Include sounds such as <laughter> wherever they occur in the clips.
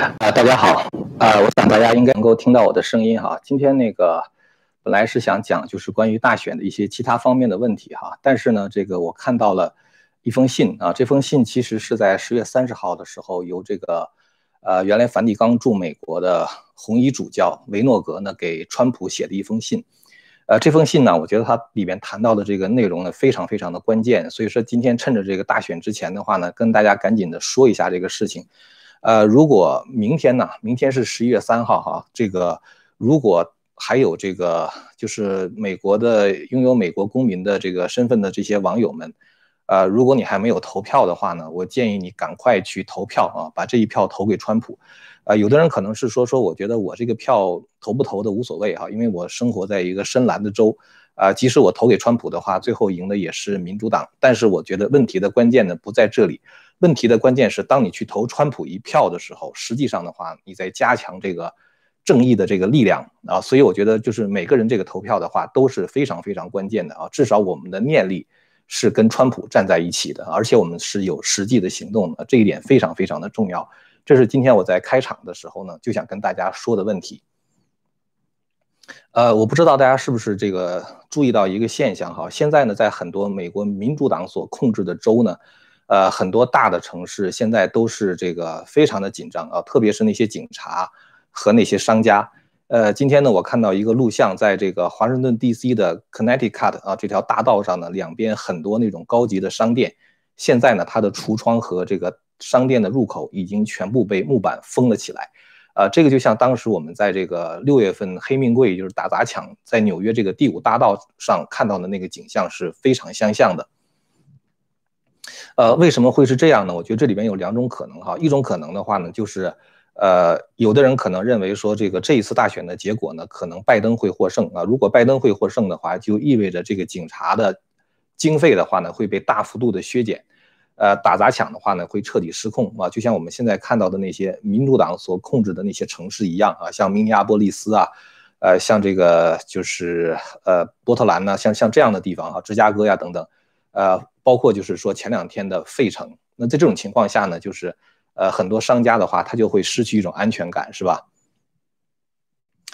啊，大家好，啊，我想大家应该能够听到我的声音哈。今天那个本来是想讲就是关于大选的一些其他方面的问题哈，但是呢，这个我看到了一封信啊，这封信其实是在十月三十号的时候由这个呃原来梵蒂冈驻美国的红衣主教维诺格呢给川普写的一封信。呃，这封信呢，我觉得它里面谈到的这个内容呢非常非常的关键，所以说今天趁着这个大选之前的话呢，跟大家赶紧的说一下这个事情。呃，如果明天呢？明天是十一月三号哈。这个如果还有这个，就是美国的拥有美国公民的这个身份的这些网友们，呃，如果你还没有投票的话呢，我建议你赶快去投票啊，把这一票投给川普。呃，有的人可能是说说，我觉得我这个票投不投的无所谓哈，因为我生活在一个深蓝的州，啊，即使我投给川普的话，最后赢的也是民主党。但是我觉得问题的关键呢不在这里。问题的关键是，当你去投川普一票的时候，实际上的话，你在加强这个正义的这个力量啊。所以我觉得，就是每个人这个投票的话都是非常非常关键的啊。至少我们的念力是跟川普站在一起的，而且我们是有实际的行动的，这一点非常非常的重要。这是今天我在开场的时候呢，就想跟大家说的问题。呃，我不知道大家是不是这个注意到一个现象哈，现在呢，在很多美国民主党所控制的州呢。呃，很多大的城市现在都是这个非常的紧张啊，特别是那些警察和那些商家。呃，今天呢，我看到一个录像，在这个华盛顿 D.C. 的 Connecticut 啊这条大道上呢，两边很多那种高级的商店，现在呢，它的橱窗和这个商店的入口已经全部被木板封了起来。啊，这个就像当时我们在这个六月份黑命贵就是打砸抢在纽约这个第五大道上看到的那个景象是非常相像的。呃，为什么会是这样呢？我觉得这里边有两种可能哈。一种可能的话呢，就是，呃，有的人可能认为说，这个这一次大选的结果呢，可能拜登会获胜啊。如果拜登会获胜的话，就意味着这个警察的经费的话呢，会被大幅度的削减，呃，打砸抢的话呢，会彻底失控啊。就像我们现在看到的那些民主党所控制的那些城市一样啊，像明尼阿波利斯啊，呃，像这个就是呃波特兰呢，像像这样的地方啊，芝加哥呀等等，呃。包括就是说前两天的费城，那在这种情况下呢，就是呃很多商家的话，他就会失去一种安全感，是吧？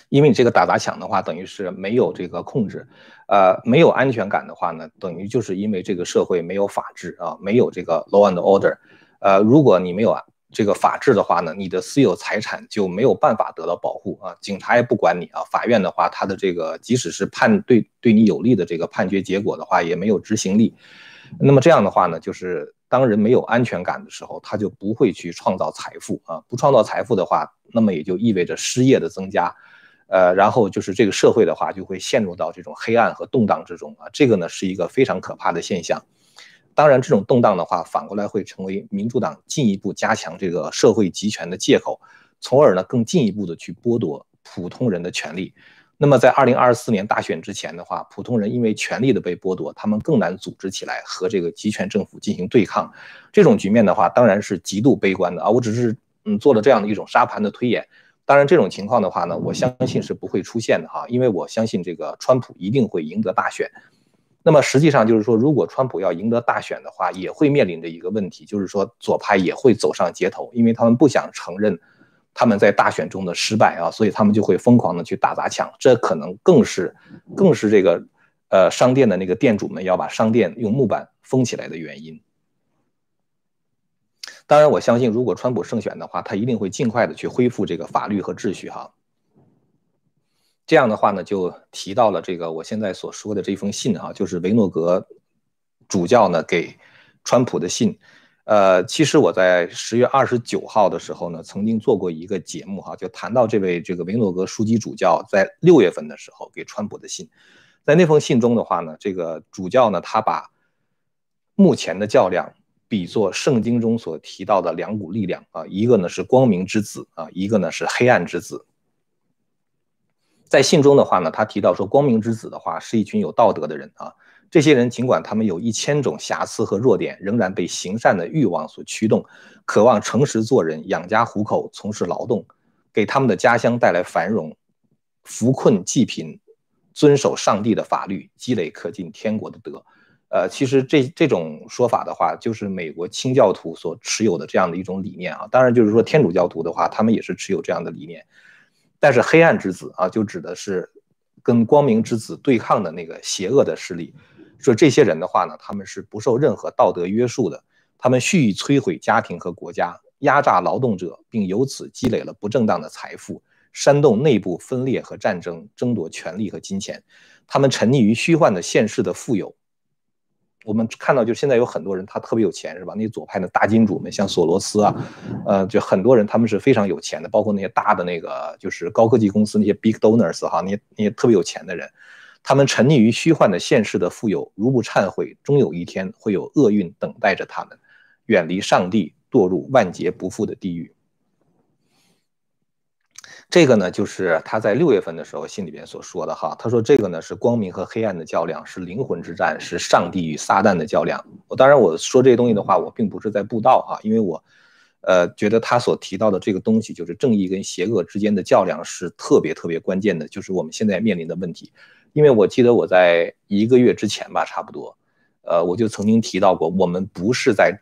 因为你这个打砸抢的话，等于是没有这个控制，呃，没有安全感的话呢，等于就是因为这个社会没有法治啊，没有这个 law and order，呃，如果你没有这个法治的话呢，你的私有财产就没有办法得到保护啊，警察也不管你啊，法院的话，他的这个即使是判对对你有利的这个判决结果的话，也没有执行力。那么这样的话呢，就是当人没有安全感的时候，他就不会去创造财富啊。不创造财富的话，那么也就意味着失业的增加，呃，然后就是这个社会的话就会陷入到这种黑暗和动荡之中啊。这个呢是一个非常可怕的现象。当然，这种动荡的话，反过来会成为民主党进一步加强这个社会集权的借口，从而呢更进一步的去剥夺普通人的权利。那么在二零二四年大选之前的话，普通人因为权力的被剥夺，他们更难组织起来和这个集权政府进行对抗。这种局面的话，当然是极度悲观的啊！我只是嗯做了这样的一种沙盘的推演。当然，这种情况的话呢，我相信是不会出现的哈，因为我相信这个川普一定会赢得大选。那么实际上就是说，如果川普要赢得大选的话，也会面临着一个问题，就是说左派也会走上街头，因为他们不想承认。他们在大选中的失败啊，所以他们就会疯狂的去打砸抢，这可能更是，更是这个，呃，商店的那个店主们要把商店用木板封起来的原因。当然，我相信如果川普胜选的话，他一定会尽快的去恢复这个法律和秩序哈。这样的话呢，就提到了这个我现在所说的这封信啊，就是维诺格主教呢给川普的信。呃，其实我在十月二十九号的时候呢，曾经做过一个节目哈，就谈到这位这个维诺格书记主教在六月份的时候给川普的信，在那封信中的话呢，这个主教呢，他把目前的较量比作圣经中所提到的两股力量啊，一个呢是光明之子啊，一个呢是黑暗之子。在信中的话呢，他提到说，光明之子的话是一群有道德的人啊。这些人尽管他们有一千种瑕疵和弱点，仍然被行善的欲望所驱动，渴望诚实做人、养家糊口、从事劳动，给他们的家乡带来繁荣，扶困济贫，遵守上帝的法律，积累可进天国的德。呃，其实这这种说法的话，就是美国清教徒所持有的这样的一种理念啊。当然，就是说天主教徒的话，他们也是持有这样的理念。但是黑暗之子啊，就指的是跟光明之子对抗的那个邪恶的势力。说这些人的话呢，他们是不受任何道德约束的，他们蓄意摧毁家庭和国家，压榨劳动者，并由此积累了不正当的财富，煽动内部分裂和战争，争夺权力和金钱。他们沉溺于虚幻的现世的富有。我们看到，就现在有很多人，他特别有钱，是吧？那些左派的大金主们，像索罗斯啊，呃，就很多人他们是非常有钱的，包括那些大的那个就是高科技公司那些 big donors 哈，那些那些特别有钱的人，他们沉溺于虚幻的现世的富有，如不忏悔，终有一天会有厄运等待着他们，远离上帝，堕入万劫不复的地狱。这个呢，就是他在六月份的时候信里边所说的哈。他说这个呢是光明和黑暗的较量，是灵魂之战，是上帝与撒旦的较量。我当然我说这些东西的话，我并不是在布道哈，因为我，呃，觉得他所提到的这个东西，就是正义跟邪恶之间的较量，是特别特别关键的，就是我们现在面临的问题。因为我记得我在一个月之前吧，差不多，呃，我就曾经提到过，我们不是在。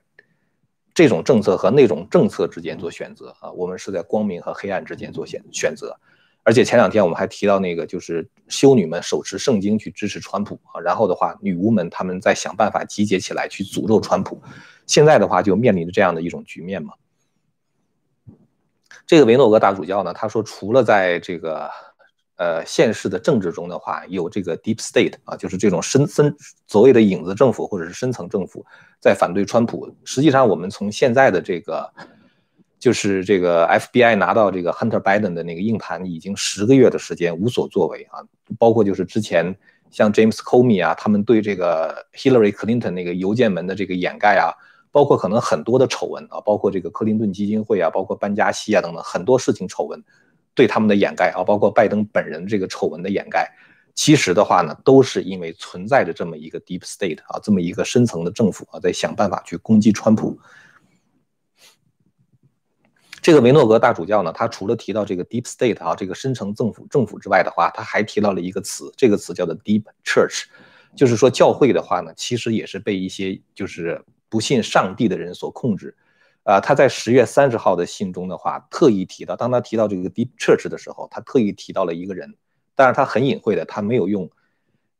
这种政策和那种政策之间做选择啊，我们是在光明和黑暗之间做选选择，而且前两天我们还提到那个就是修女们手持圣经去支持川普啊，然后的话女巫们他们在想办法集结起来去诅咒川普，现在的话就面临着这样的一种局面嘛。这个维诺格大主教呢，他说除了在这个。呃，现实的政治中的话，有这个 deep state 啊，就是这种深深所谓的影子政府或者是深层政府在反对川普。实际上，我们从现在的这个，就是这个 FBI 拿到这个 Hunter Biden 的那个硬盘，已经十个月的时间无所作为啊。包括就是之前像 James Comey 啊，他们对这个 Hillary Clinton 那个邮件门的这个掩盖啊，包括可能很多的丑闻啊，包括这个克林顿基金会啊，包括班加西啊等等很多事情丑闻。对他们的掩盖啊，包括拜登本人这个丑闻的掩盖，其实的话呢，都是因为存在着这么一个 deep state 啊，这么一个深层的政府啊，在想办法去攻击川普。这个维诺格大主教呢，他除了提到这个 deep state 啊，这个深层政府政府之外的话，他还提到了一个词，这个词叫做 deep church，就是说教会的话呢，其实也是被一些就是不信上帝的人所控制。啊，他在十月三十号的信中的话，特意提到，当他提到这个 Deep Church 的时候，他特意提到了一个人，但是他很隐晦的，他没有用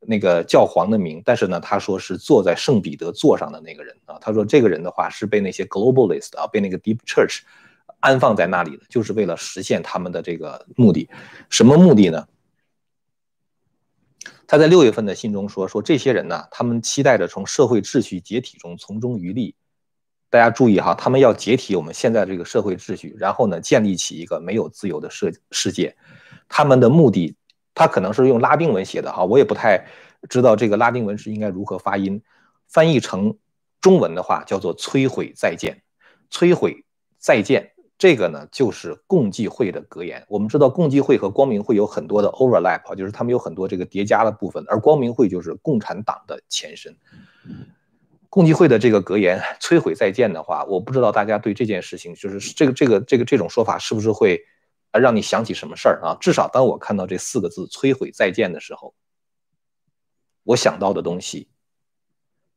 那个教皇的名，但是呢，他说是坐在圣彼得座上的那个人啊，他说这个人的话是被那些 Globalist 啊，被那个 Deep Church 安放在那里的，就是为了实现他们的这个目的，什么目的呢？他在六月份的信中说，说这些人呢，他们期待着从社会秩序解体中从中渔利。大家注意哈，他们要解体我们现在这个社会秩序，然后呢，建立起一个没有自由的世世界。他们的目的，他可能是用拉丁文写的哈，我也不太知道这个拉丁文是应该如何发音。翻译成中文的话，叫做“摧毁再见”。摧毁再见，这个呢，就是共济会的格言。我们知道共济会和光明会有很多的 overlap，就是他们有很多这个叠加的部分，而光明会就是共产党的前身。共济会的这个格言“ <laughs> 摧毁再见”的话，我不知道大家对这件事情，就是这个这个这个这种说法是不是会，呃，让你想起什么事儿啊？至少当我看到这四个字“摧毁再见”的时候，我想到的东西，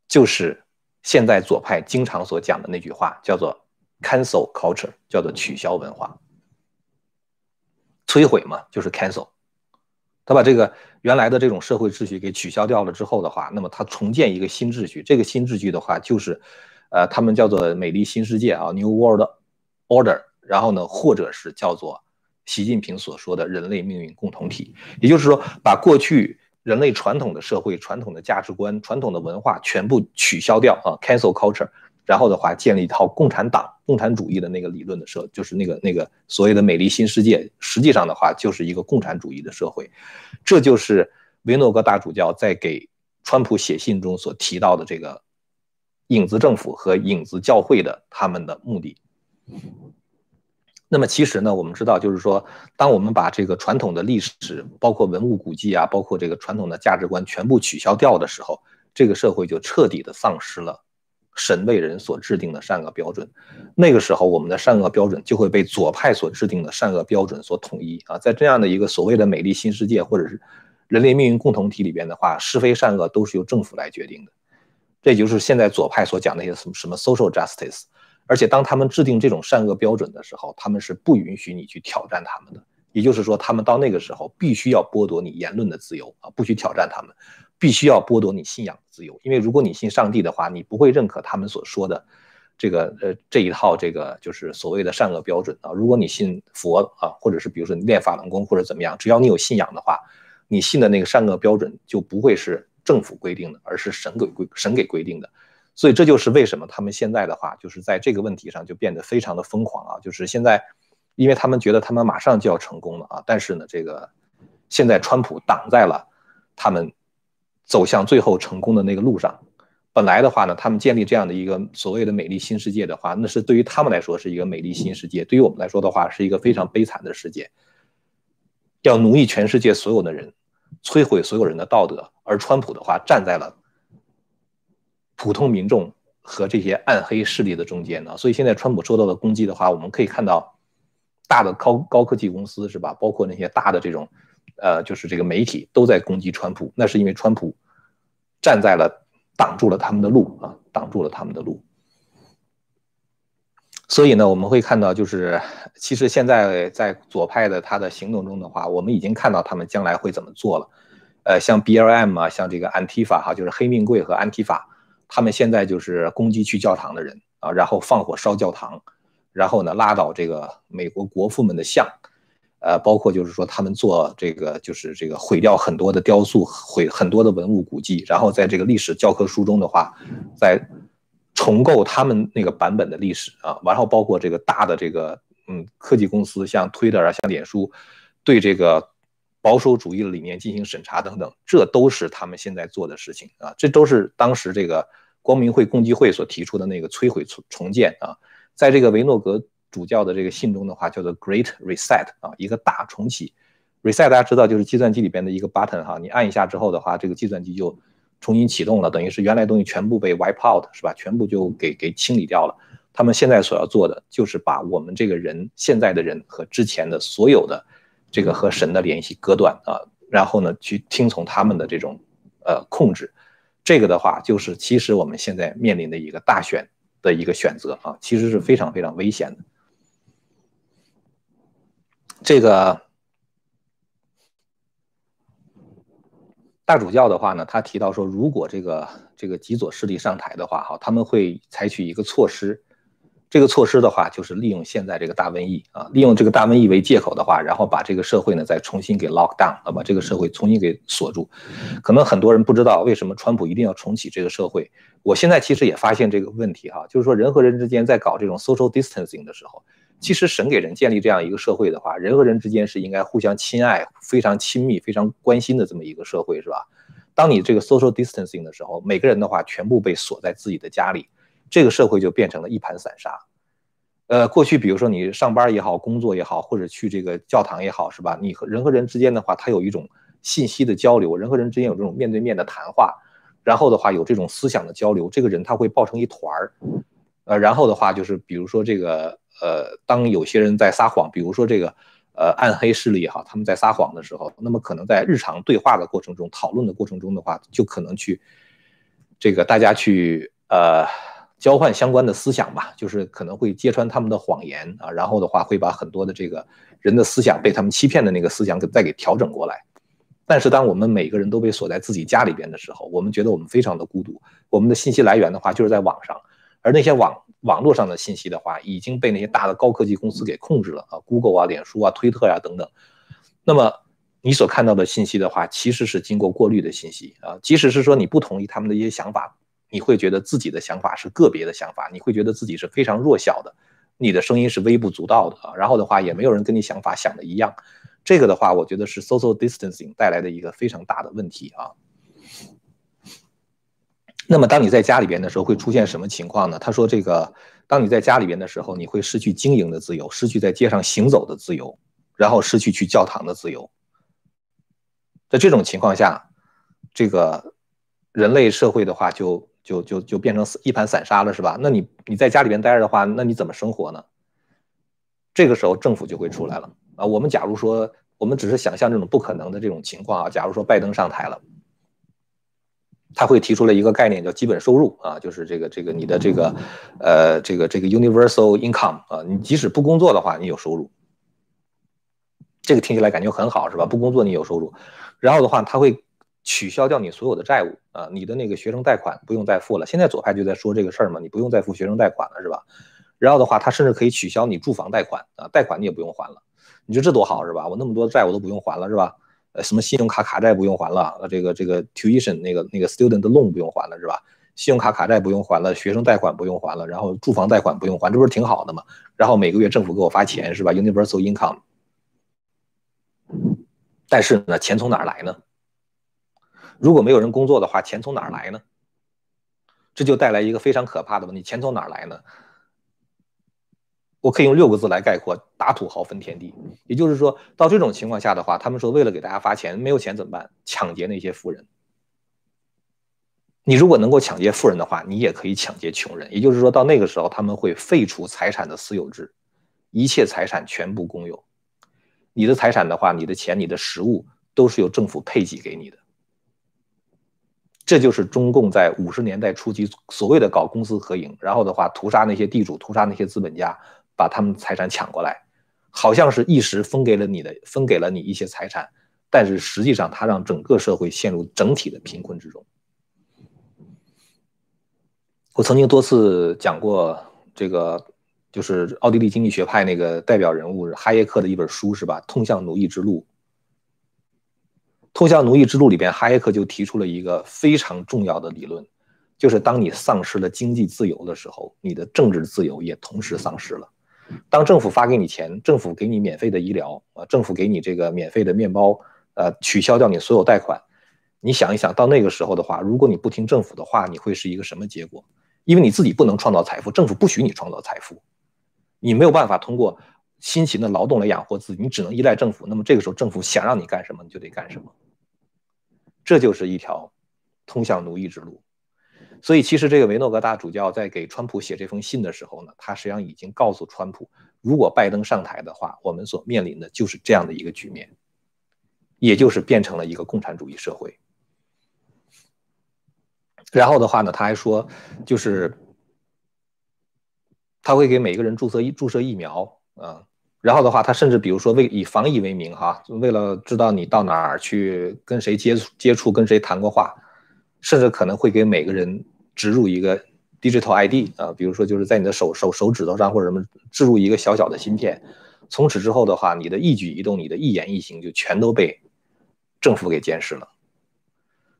就是现在左派经常所讲的那句话，叫做 “cancel culture”，叫做取消文化。摧毁嘛，就是 cancel。他把这个原来的这种社会秩序给取消掉了之后的话，那么他重建一个新秩序。这个新秩序的话，就是，呃，他们叫做美丽新世界啊，New World Order。然后呢，或者是叫做习近平所说的人类命运共同体。也就是说，把过去人类传统的社会、传统的价值观、传统的文化全部取消掉啊，cancel culture。然后的话，建立一套共产党、共产主义的那个理论的社，就是那个那个所谓的美丽新世界，实际上的话就是一个共产主义的社会。这就是维诺格大主教在给川普写信中所提到的这个影子政府和影子教会的他们的目的。那么其实呢，我们知道，就是说，当我们把这个传统的历史，包括文物古迹啊，包括这个传统的价值观全部取消掉的时候，这个社会就彻底的丧失了。神为人所制定的善恶标准，那个时候我们的善恶标准就会被左派所制定的善恶标准所统一啊！在这样的一个所谓的美丽新世界或者是人类命运共同体里边的话，是非善恶都是由政府来决定的。这就是现在左派所讲那些什么什么 social justice。而且当他们制定这种善恶标准的时候，他们是不允许你去挑战他们的。也就是说，他们到那个时候必须要剥夺你言论的自由啊，不许挑战他们，必须要剥夺你信仰的自由。因为如果你信上帝的话，你不会认可他们所说的这个呃这一套这个就是所谓的善恶标准啊。如果你信佛啊，或者是比如说你练法轮功或者怎么样，只要你有信仰的话，你信的那个善恶标准就不会是政府规定的，而是神给规神给规定的。所以这就是为什么他们现在的话就是在这个问题上就变得非常的疯狂啊，就是现在。因为他们觉得他们马上就要成功了啊，但是呢，这个现在川普挡在了他们走向最后成功的那个路上。本来的话呢，他们建立这样的一个所谓的美丽新世界的话，那是对于他们来说是一个美丽新世界，对于我们来说的话是一个非常悲惨的世界，要奴役全世界所有的人，摧毁所有人的道德。而川普的话站在了普通民众和这些暗黑势力的中间呢，所以现在川普受到的攻击的话，我们可以看到。大的高高科技公司是吧？包括那些大的这种，呃，就是这个媒体都在攻击川普，那是因为川普站在了挡住了他们的路啊，挡住了他们的路。所以呢，我们会看到，就是其实现在在左派的他的行动中的话，我们已经看到他们将来会怎么做了。呃，像 BLM 啊，像这个安提法哈，就是黑命贵和安提法，他们现在就是攻击去教堂的人啊，然后放火烧教堂。然后呢，拉倒这个美国国父们的像，呃，包括就是说他们做这个，就是这个毁掉很多的雕塑，毁很多的文物古迹，然后在这个历史教科书中的话，在重构他们那个版本的历史啊，然后包括这个大的这个嗯科技公司，像 Twitter 啊，像脸书，对这个保守主义的理念进行审查等等，这都是他们现在做的事情啊，这都是当时这个光明会共济会所提出的那个摧毁重重建啊。在这个维诺格主教的这个信中的话，叫做 Great Reset 啊，一个大重启。Reset 大家知道就是计算机里边的一个 button 哈，你按一下之后的话，这个计算机就重新启动了，等于是原来东西全部被 wipe out 是吧？全部就给给清理掉了。他们现在所要做的就是把我们这个人现在的人和之前的所有的这个和神的联系割断啊，然后呢去听从他们的这种呃控制。这个的话就是其实我们现在面临的一个大选。的一个选择啊，其实是非常非常危险的。这个大主教的话呢，他提到说，如果这个这个极左势力上台的话，哈，他们会采取一个措施。这个措施的话，就是利用现在这个大瘟疫啊，利用这个大瘟疫为借口的话，然后把这个社会呢再重新给 lock down 啊，把这个社会重新给锁住。可能很多人不知道为什么川普一定要重启这个社会。我现在其实也发现这个问题哈，就是说人和人之间在搞这种 social distancing 的时候，其实神给人建立这样一个社会的话，人和人之间是应该互相亲爱、非常亲密、非常关心的这么一个社会，是吧？当你这个 social distancing 的时候，每个人的话全部被锁在自己的家里。这个社会就变成了一盘散沙，呃，过去比如说你上班也好，工作也好，或者去这个教堂也好，是吧？你和人和人之间的话，它有一种信息的交流，人和人之间有这种面对面的谈话，然后的话有这种思想的交流，这个人他会抱成一团儿，呃，然后的话就是比如说这个呃，当有些人在撒谎，比如说这个呃暗黑势力也好，他们在撒谎的时候，那么可能在日常对话的过程中、讨论的过程中的话，就可能去这个大家去呃。交换相关的思想吧，就是可能会揭穿他们的谎言啊，然后的话会把很多的这个人的思想被他们欺骗的那个思想给再给调整过来。但是当我们每个人都被锁在自己家里边的时候，我们觉得我们非常的孤独。我们的信息来源的话就是在网上，而那些网网络上的信息的话已经被那些大的高科技公司给控制了啊，Google 啊、脸书啊、推特呀等等。那么你所看到的信息的话，其实是经过过滤的信息啊，即使是说你不同意他们的一些想法。你会觉得自己的想法是个别的想法，你会觉得自己是非常弱小的，你的声音是微不足道的啊。然后的话，也没有人跟你想法想的一样。这个的话，我觉得是 social distancing 带来的一个非常大的问题啊。那么，当你在家里边的时候，会出现什么情况呢？他说，这个当你在家里边的时候，你会失去经营的自由，失去在街上行走的自由，然后失去去教堂的自由。在这种情况下，这个人类社会的话就。就就就变成一盘散沙了，是吧？那你你在家里边待着的话，那你怎么生活呢？这个时候政府就会出来了啊！我们假如说，我们只是想象这种不可能的这种情况啊，假如说拜登上台了，他会提出了一个概念叫基本收入啊，就是这个这个你的这个呃这个这个 universal income 啊，你即使不工作的话，你有收入。这个听起来感觉很好是吧？不工作你有收入，然后的话他会取消掉你所有的债务啊，你的那个学生贷款不用再付了。现在左派就在说这个事儿嘛，你不用再付学生贷款了是吧？然后的话他甚至可以取消你住房贷款啊，贷款你也不用还了。你说这多好是吧？我那么多债我都不用还了是吧？什么信用卡卡债不用还了？呃，这个这个 tuition 那个那个 student loan 不用还了是吧？信用卡卡债不用还了，学生贷款不用还了，然后住房贷款不用还，这不是挺好的吗？然后每个月政府给我发钱是吧？Universal income。但是呢，钱从哪来呢？如果没有人工作的话，钱从哪来呢？这就带来一个非常可怕的问题：钱从哪来呢？我可以用六个字来概括：打土豪分田地。也就是说到这种情况下的话，他们说为了给大家发钱，没有钱怎么办？抢劫那些富人。你如果能够抢劫富人的话，你也可以抢劫穷人。也就是说到那个时候，他们会废除财产的私有制，一切财产全部公有。你的财产的话，你的钱、你的实物都是由政府配给给你的。这就是中共在五十年代初期所谓的搞公私合营，然后的话屠杀那些地主、屠杀那些资本家。把他们财产抢过来，好像是一时分给了你的，分给了你一些财产，但是实际上他让整个社会陷入整体的贫困之中。我曾经多次讲过这个，就是奥地利经济学派那个代表人物哈耶克的一本书，是吧？《通向奴役之路》。《通向奴役之路》里边，哈耶克就提出了一个非常重要的理论，就是当你丧失了经济自由的时候，你的政治自由也同时丧失了。当政府发给你钱，政府给你免费的医疗啊，政府给你这个免费的面包，呃，取消掉你所有贷款，你想一想到那个时候的话，如果你不听政府的话，你会是一个什么结果？因为你自己不能创造财富，政府不许你创造财富，你没有办法通过辛勤的劳动来养活自己，你只能依赖政府。那么这个时候，政府想让你干什么，你就得干什么。这就是一条通向奴役之路。所以，其实这个维诺格大主教在给川普写这封信的时候呢，他实际上已经告诉川普，如果拜登上台的话，我们所面临的就是这样的一个局面，也就是变成了一个共产主义社会。然后的话呢，他还说，就是他会给每个人注射注射疫苗啊。然后的话，他甚至比如说为以防疫为名哈，为了知道你到哪儿去跟谁接触接触，跟谁谈过话。甚至可能会给每个人植入一个 digital ID 啊，比如说就是在你的手手手指头上或者什么植入一个小小的芯片，从此之后的话，你的一举一动、你的一言一行就全都被政府给监视了。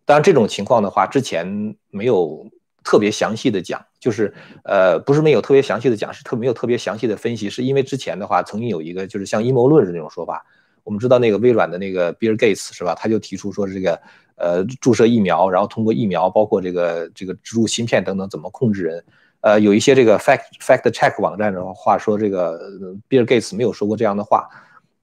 当然，这种情况的话，之前没有特别详细的讲，就是呃，不是没有特别详细的讲，是特没有特别详细的分析，是因为之前的话曾经有一个就是像阴谋论的那种说法。我们知道那个微软的那个比尔盖茨是吧？他就提出说这个。呃，注射疫苗，然后通过疫苗，包括这个这个植入芯片等等，怎么控制人？呃，有一些这个 fact fact check 网站的话说，这个比尔盖茨没有说过这样的话。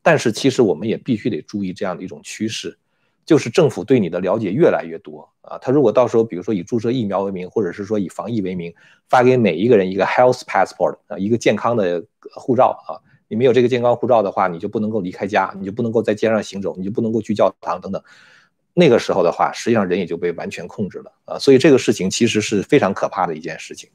但是其实我们也必须得注意这样的一种趋势，就是政府对你的了解越来越多啊。他如果到时候比如说以注射疫苗为名，或者是说以防疫为名，发给每一个人一个 health passport 啊，一个健康的护照啊，你没有这个健康护照的话，你就不能够离开家，你就不能够在街上行走，你就不能够去教堂等等。那个时候的话，实际上人也就被完全控制了啊，所以这个事情其实是非常可怕的一件事情。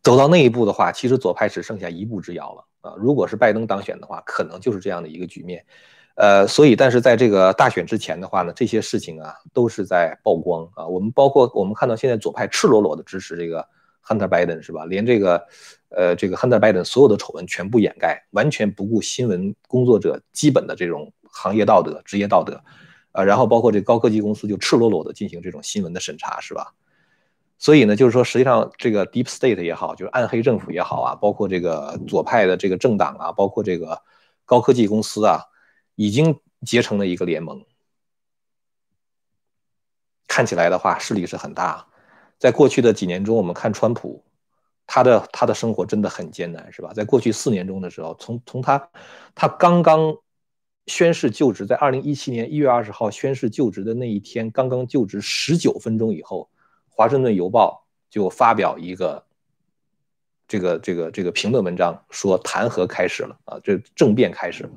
走到那一步的话，其实左派只剩下一步之遥了啊。如果是拜登当选的话，可能就是这样的一个局面。呃，所以但是在这个大选之前的话呢，这些事情啊都是在曝光啊。我们包括我们看到现在左派赤裸裸的支持这个 Hunter Biden 是吧？连这个呃这个 Hunter Biden 所有的丑闻全部掩盖，完全不顾新闻工作者基本的这种。行业道德、职业道德，呃，然后包括这高科技公司就赤裸裸的进行这种新闻的审查，是吧？所以呢，就是说，实际上这个 Deep State 也好，就是暗黑政府也好啊，包括这个左派的这个政党啊，包括这个高科技公司啊，已经结成了一个联盟。看起来的话，势力是很大。在过去的几年中，我们看川普，他的他的生活真的很艰难，是吧？在过去四年中的时候，从从他他刚刚。宣誓就职，在二零一七年一月二十号宣誓就职的那一天，刚刚就职十九分钟以后，《华盛顿邮报》就发表一个这个这个这个评论文章，说弹劾开始了啊，这政变开始了。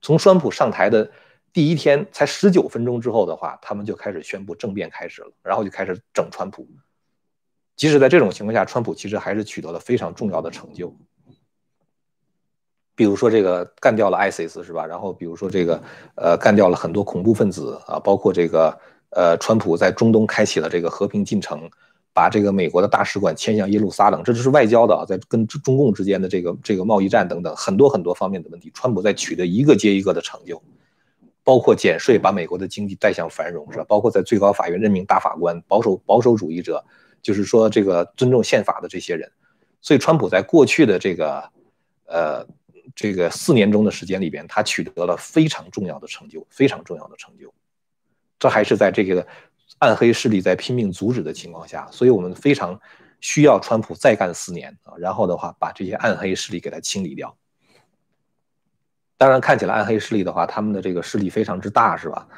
从川普上台的第一天才十九分钟之后的话，他们就开始宣布政变开始了，然后就开始整川普。即使在这种情况下，川普其实还是取得了非常重要的成就。比如说这个干掉了 ISIS 是吧？然后比如说这个呃干掉了很多恐怖分子啊，包括这个呃川普在中东开启了这个和平进程，把这个美国的大使馆迁向耶路撒冷，这就是外交的啊，在跟中共之间的这个这个贸易战等等很多很多方面的问题，川普在取得一个接一个的成就。包括减税，把美国的经济带向繁荣，是吧？包括在最高法院任命大法官，保守保守主义者，就是说这个尊重宪法的这些人。所以，川普在过去的这个呃这个四年中的时间里边，他取得了非常重要的成就，非常重要的成就。这还是在这个暗黑势力在拼命阻止的情况下，所以我们非常需要川普再干四年啊，然后的话把这些暗黑势力给他清理掉。当然，看起来暗黑势力的话，他们的这个势力非常之大，是吧？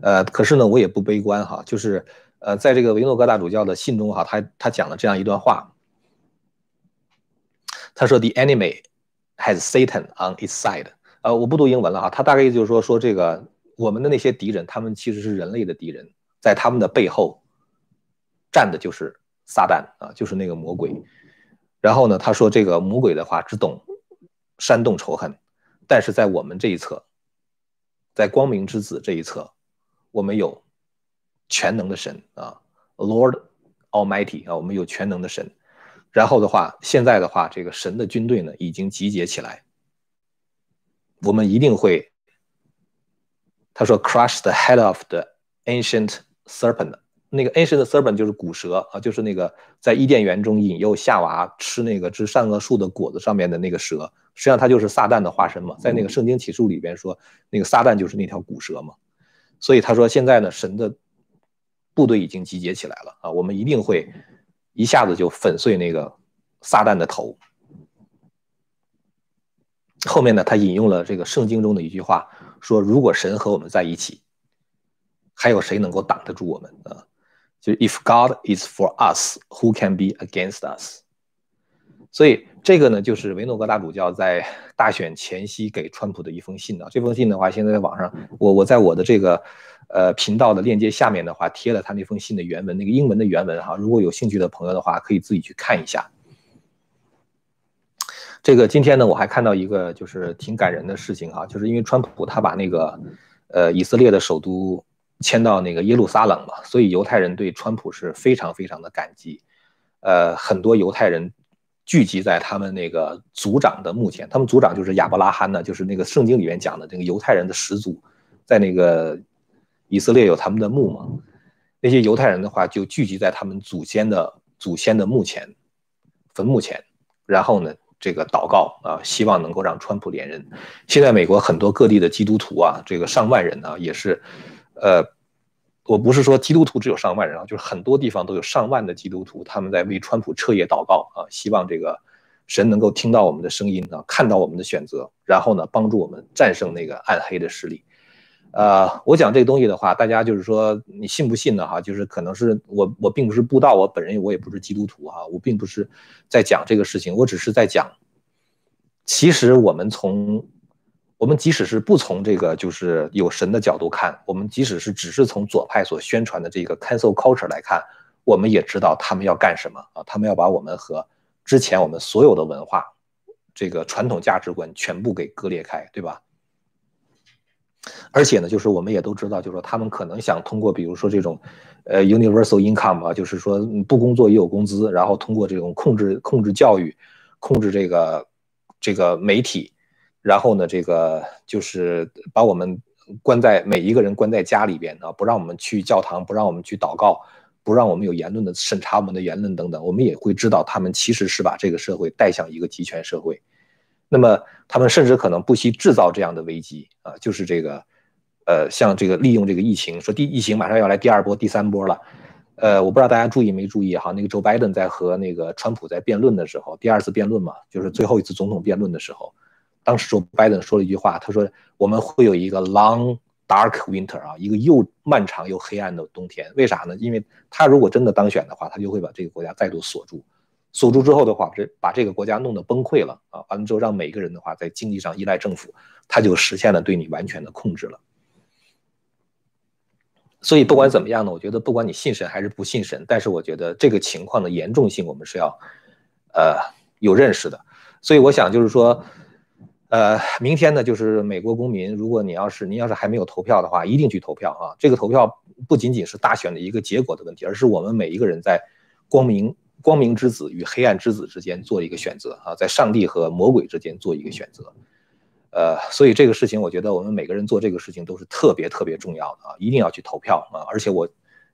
呃，可是呢，我也不悲观哈。就是，呃，在这个维诺格大主教的信中哈，他他讲了这样一段话。他说：“The enemy has Satan on its side。”呃，我不读英文了哈。他大概意思就是说，说这个我们的那些敌人，他们其实是人类的敌人，在他们的背后站的就是撒旦啊，就是那个魔鬼。然后呢，他说这个魔鬼的话只懂煽动仇恨。但是在我们这一侧，在光明之子这一侧，我们有全能的神啊，Lord Almighty 啊，我们有全能的神。然后的话，现在的话，这个神的军队呢已经集结起来，我们一定会，他说，crush the head of the ancient serpent。那个 ancient serpent 就是古蛇啊，就是那个在伊甸园中引诱夏娃吃那个吃善恶树的果子上面的那个蛇，实际上它就是撒旦的化身嘛。在那个圣经启示录里边说，那个撒旦就是那条古蛇嘛。所以他说现在呢，神的部队已经集结起来了啊，我们一定会一下子就粉碎那个撒旦的头。后面呢，他引用了这个圣经中的一句话，说如果神和我们在一起，还有谁能够挡得住我们啊？就是 If God is for us, who can be against us？所以这个呢，就是维诺格大主教在大选前夕给川普的一封信啊。这封信的话，现在在网上，我我在我的这个呃频道的链接下面的话，贴了他那封信的原文，那个英文的原文哈。如果有兴趣的朋友的话，可以自己去看一下。这个今天呢，我还看到一个就是挺感人的事情哈，就是因为川普他把那个呃以色列的首都。迁到那个耶路撒冷嘛，所以犹太人对川普是非常非常的感激。呃，很多犹太人聚集在他们那个族长的墓前，他们族长就是亚伯拉罕呢，就是那个圣经里面讲的那个犹太人的始祖，在那个以色列有他们的墓吗。那些犹太人的话就聚集在他们祖先的祖先的墓前、坟墓前，然后呢，这个祷告啊，希望能够让川普连任。现在美国很多各地的基督徒啊，这个上万人啊，也是。呃，我不是说基督徒只有上万人啊，就是很多地方都有上万的基督徒，他们在为川普彻夜祷告啊，希望这个神能够听到我们的声音啊，看到我们的选择，然后呢，帮助我们战胜那个暗黑的势力。呃，我讲这个东西的话，大家就是说你信不信呢？哈，就是可能是我我并不是布道，我本人我也不是基督徒哈，我并不是在讲这个事情，我只是在讲，其实我们从。我们即使是不从这个就是有神的角度看，我们即使是只是从左派所宣传的这个 cancel culture 来看，我们也知道他们要干什么啊？他们要把我们和之前我们所有的文化，这个传统价值观全部给割裂开，对吧？而且呢，就是我们也都知道，就是说他们可能想通过，比如说这种，呃，universal income 啊，就是说不工作也有工资，然后通过这种控制控制教育，控制这个这个媒体。然后呢，这个就是把我们关在每一个人关在家里边啊，不让我们去教堂，不让我们去祷告，不让我们有言论的审查我们的言论等等。我们也会知道，他们其实是把这个社会带向一个集权社会。那么，他们甚至可能不惜制造这样的危机啊，就是这个，呃，像这个利用这个疫情，说第疫情马上要来第二波、第三波了。呃，我不知道大家注意没注意哈，那个 Joe Biden 在和那个川普在辩论的时候，第二次辩论嘛，就是最后一次总统辩论的时候。当时说拜登说了一句话，他说我们会有一个 long dark winter 啊，一个又漫长又黑暗的冬天。为啥呢？因为他如果真的当选的话，他就会把这个国家再度锁住，锁住之后的话，这把这个国家弄得崩溃了啊！完了之后，让每一个人的话在经济上依赖政府，他就实现了对你完全的控制了。所以不管怎么样呢，我觉得不管你信神还是不信神，但是我觉得这个情况的严重性我们是要呃有认识的。所以我想就是说，呃，明天呢就是美国公民，如果你要是您要是还没有投票的话，一定去投票啊！这个投票不仅仅是大选的一个结果的问题，而是我们每一个人在光明光明之子与黑暗之子之间做一个选择啊，在上帝和魔鬼之间做一个选择。呃，所以这个事情，我觉得我们每个人做这个事情都是特别特别重要的啊，一定要去投票啊！而且我，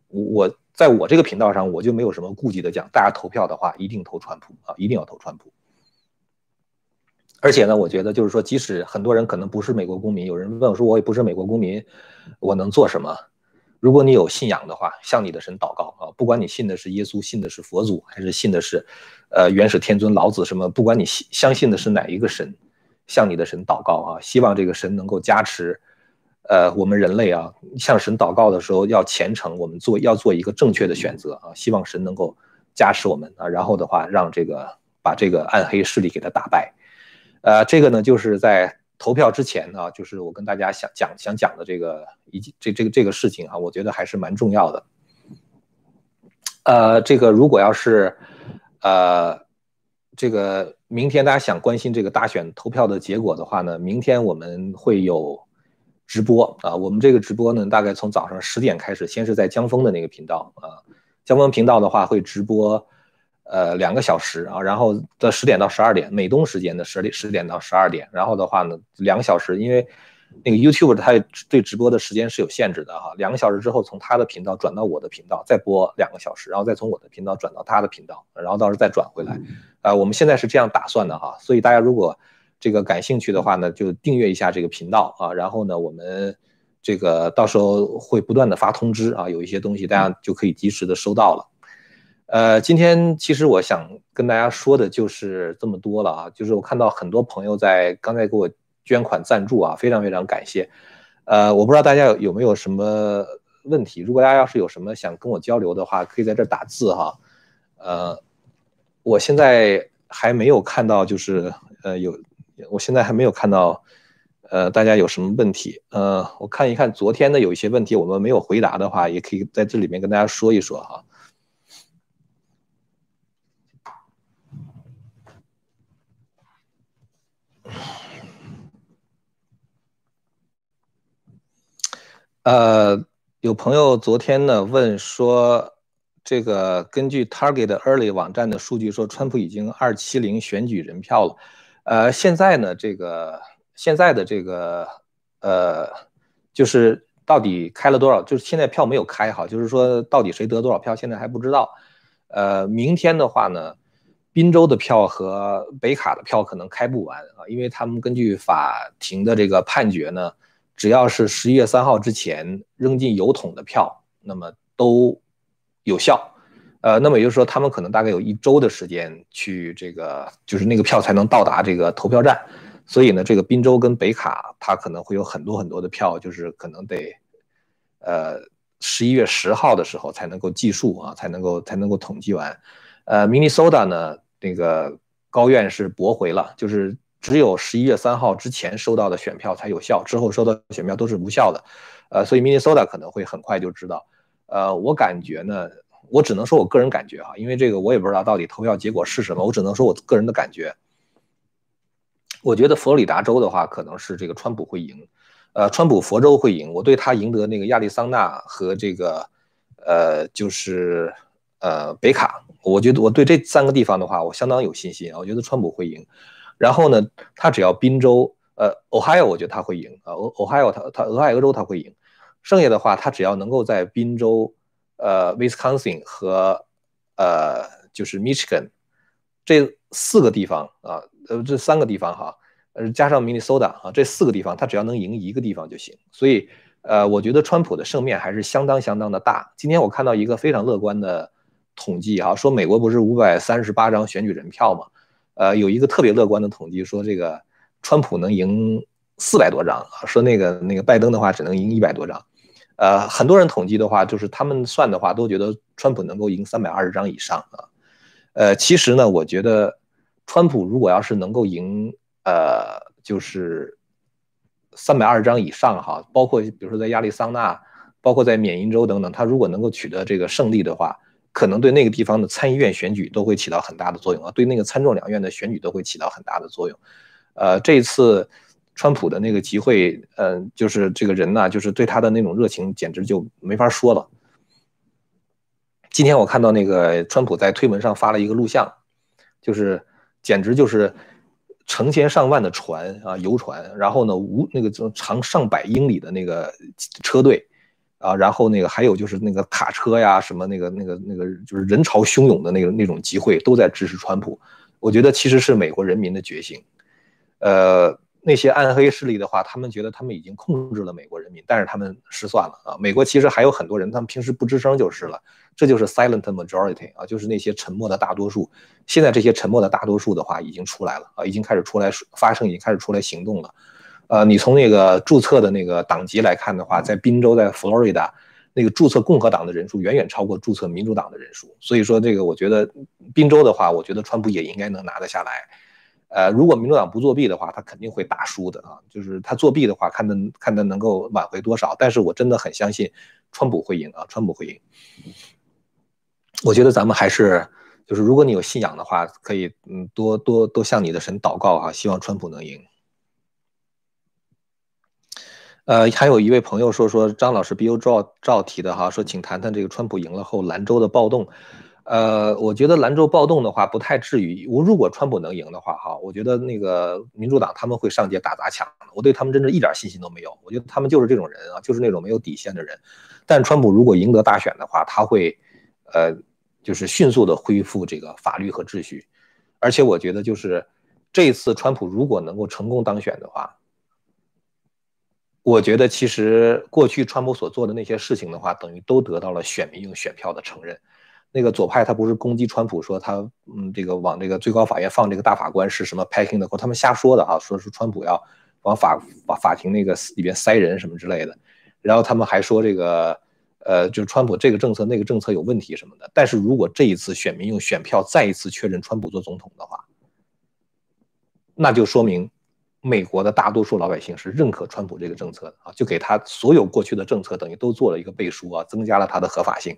我在我这个频道上，我就没有什么顾忌的讲，大家投票的话，一定投川普啊，一定要投川普。而且呢，我觉得就是说，即使很多人可能不是美国公民，有人问我说，我也不是美国公民，我能做什么？如果你有信仰的话，向你的神祷告啊，不管你信的是耶稣，信的是佛祖，还是信的是，呃，元始天尊、老子什么，不管你信相信的是哪一个神。向你的神祷告啊，希望这个神能够加持，呃，我们人类啊，向神祷告的时候要虔诚，我们做要做一个正确的选择啊，希望神能够加持我们啊，然后的话让这个把这个暗黑势力给他打败，呃，这个呢就是在投票之前呢，就是我跟大家想讲想讲的这个以及这这个这个事情啊，我觉得还是蛮重要的，呃，这个如果要是，呃。这个明天大家想关心这个大选投票的结果的话呢，明天我们会有直播啊。我们这个直播呢，大概从早上十点开始，先是在江峰的那个频道啊，江峰频道的话会直播呃两个小时啊，然后的十点到十二点，美东时间的十点十点到十二点，然后的话呢两个小时，因为。那个 YouTube 它对直播的时间是有限制的哈，两个小时之后从他的频道转到我的频道，再播两个小时，然后再从我的频道转到他的频道，然后到时候再转回来。啊，我们现在是这样打算的哈，所以大家如果这个感兴趣的话呢，就订阅一下这个频道啊，然后呢，我们这个到时候会不断的发通知啊，有一些东西大家就可以及时的收到了。呃，今天其实我想跟大家说的就是这么多了啊，就是我看到很多朋友在刚才给我。捐款赞助啊，非常非常感谢。呃，我不知道大家有有没有什么问题，如果大家要是有什么想跟我交流的话，可以在这打字哈。呃，我现在还没有看到，就是呃有，我现在还没有看到，呃，大家有什么问题？呃，我看一看昨天的有一些问题，我们没有回答的话，也可以在这里面跟大家说一说哈。呃，有朋友昨天呢问说，这个根据 Target Early 网站的数据说，川普已经二七零选举人票了。呃，现在呢，这个现在的这个呃，就是到底开了多少？就是现在票没有开哈，就是说到底谁得多少票，现在还不知道。呃，明天的话呢，宾州的票和北卡的票可能开不完啊，因为他们根据法庭的这个判决呢。只要是十一月三号之前扔进邮筒的票，那么都有效。呃，那么也就是说，他们可能大概有一周的时间去这个，就是那个票才能到达这个投票站。所以呢，这个滨州跟北卡，它可能会有很多很多的票，就是可能得，呃，十一月十号的时候才能够计数啊，才能够才能够统计完。呃，Minnesota 呢，那个高院是驳回了，就是。只有十一月三号之前收到的选票才有效，之后收到的选票都是无效的，呃，所以 Minnesota 可能会很快就知道。呃，我感觉呢，我只能说我个人感觉哈，因为这个我也不知道到底投票结果是什么，我只能说我个人的感觉。我觉得佛罗里达州的话，可能是这个川普会赢，呃，川普佛州会赢，我对他赢得那个亚利桑那和这个，呃，就是呃北卡，我觉得我对这三个地方的话，我相当有信心啊，我觉得川普会赢。然后呢，他只要宾州，呃，Ohio，我觉得他会赢啊，Ohio 他他俄亥俄州他会赢，剩下的话他只要能够在宾州，呃，Wisconsin 和呃就是 Michigan 这四个地方啊，呃这三个地方哈，呃加上 Minnesota 啊这四个地方，他只要能赢一个地方就行。所以呃，我觉得川普的胜面还是相当相当的大。今天我看到一个非常乐观的统计哈，说美国不是五百三十八张选举人票吗？呃，有一个特别乐观的统计说，这个川普能赢四百多张啊，说那个那个拜登的话只能赢一百多张。呃，很多人统计的话，就是他们算的话，都觉得川普能够赢三百二十张以上啊。呃，其实呢，我觉得川普如果要是能够赢，呃，就是三百二十张以上哈，包括比如说在亚利桑那，包括在缅因州等等，他如果能够取得这个胜利的话，可能对那个地方的参议院选举都会起到很大的作用啊，对那个参众两院的选举都会起到很大的作用。呃，这一次川普的那个集会，呃，就是这个人呢，就是对他的那种热情，简直就没法说了。今天我看到那个川普在推文上发了一个录像，就是简直就是成千上万的船啊，游船，然后呢无那个长上百英里的那个车队啊，然后那个还有就是那个卡车呀，什么那个那个那个就是人潮汹涌的那个那种集会，都在支持川普。我觉得其实是美国人民的觉醒，呃。那些暗黑势力的话，他们觉得他们已经控制了美国人民，但是他们失算了啊！美国其实还有很多人，他们平时不吱声就是了，这就是 silent majority 啊，就是那些沉默的大多数。现在这些沉默的大多数的话已经出来了啊，已经开始出来发声，已经开始出来行动了。呃，你从那个注册的那个党籍来看的话，在宾州，在佛罗里达，那个注册共和党的人数远远超过注册民主党的人数。所以说，这个我觉得宾州的话，我觉得川普也应该能拿得下来。呃，如果民主党不作弊的话，他肯定会大输的啊！就是他作弊的话，看他看他能够挽回多少。但是我真的很相信，川普会赢啊！川普会赢。我觉得咱们还是，就是如果你有信仰的话，可以嗯多多多向你的神祷告哈，希望川普能赢。呃，还有一位朋友说说张老师 B U 赵赵提的哈，说请谈谈这个川普赢了后兰州的暴动。呃，我觉得兰州暴动的话不太至于。我如果川普能赢的话，哈，我觉得那个民主党他们会上街打砸抢。我对他们真的一点信心都没有。我觉得他们就是这种人啊，就是那种没有底线的人。但川普如果赢得大选的话，他会，呃，就是迅速的恢复这个法律和秩序。而且我觉得就是这一次川普如果能够成功当选的话，我觉得其实过去川普所做的那些事情的话，等于都得到了选民用选票的承认。那个左派他不是攻击川普说他嗯这个往这个最高法院放这个大法官是什么 packing 的，或他们瞎说的啊，说是川普要往法法法庭那个里边塞人什么之类的，然后他们还说这个呃就是川普这个政策那个政策有问题什么的。但是如果这一次选民用选票再一次确认川普做总统的话，那就说明美国的大多数老百姓是认可川普这个政策的啊，就给他所有过去的政策等于都做了一个背书啊，增加了他的合法性。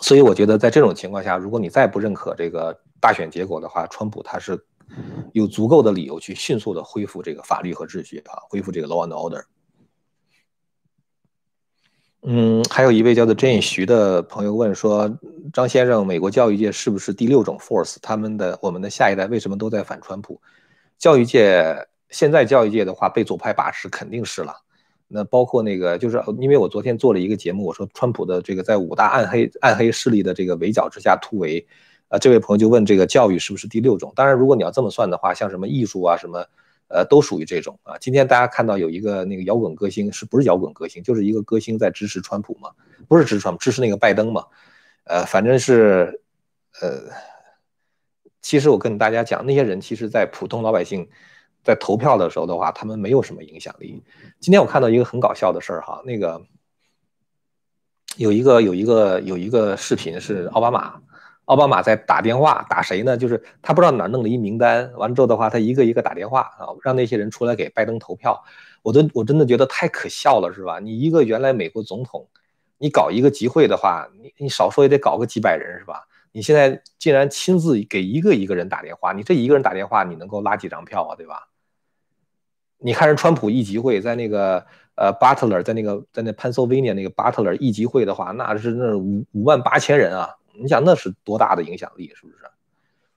所以我觉得，在这种情况下，如果你再不认可这个大选结果的话，川普他是有足够的理由去迅速的恢复这个法律和秩序啊，恢复这个 law and order。嗯，还有一位叫做 Jane 徐的朋友问说，张先生，美国教育界是不是第六种 force？他们的我们的下一代为什么都在反川普？教育界现在教育界的话，被左派把持肯定是了。那包括那个，就是因为我昨天做了一个节目，我说川普的这个在五大暗黑暗黑势力的这个围剿之下突围，啊，这位朋友就问这个教育是不是第六种？当然，如果你要这么算的话，像什么艺术啊什么，呃，都属于这种啊。今天大家看到有一个那个摇滚歌星，是不是摇滚歌星？就是一个歌星在支持川普嘛？不是支持川普，支持那个拜登嘛？呃，反正是，呃，其实我跟大家讲，那些人其实，在普通老百姓。在投票的时候的话，他们没有什么影响力。今天我看到一个很搞笑的事儿哈，那个有一个有一个有一个视频是奥巴马，奥巴马在打电话打谁呢？就是他不知道哪弄了一名单，完了之后的话，他一个一个打电话啊，让那些人出来给拜登投票。我都我真的觉得太可笑了，是吧？你一个原来美国总统，你搞一个集会的话，你你少说也得搞个几百人，是吧？你现在竟然亲自给一个一个人打电话，你这一个人打电话，你能够拉几张票啊？对吧？你看人川普一集会，在那个呃 Butler，在那个在那 Pennsylvania 那个 Butler 一集会的话，那是那五五万八千人啊！你想那是多大的影响力，是不是？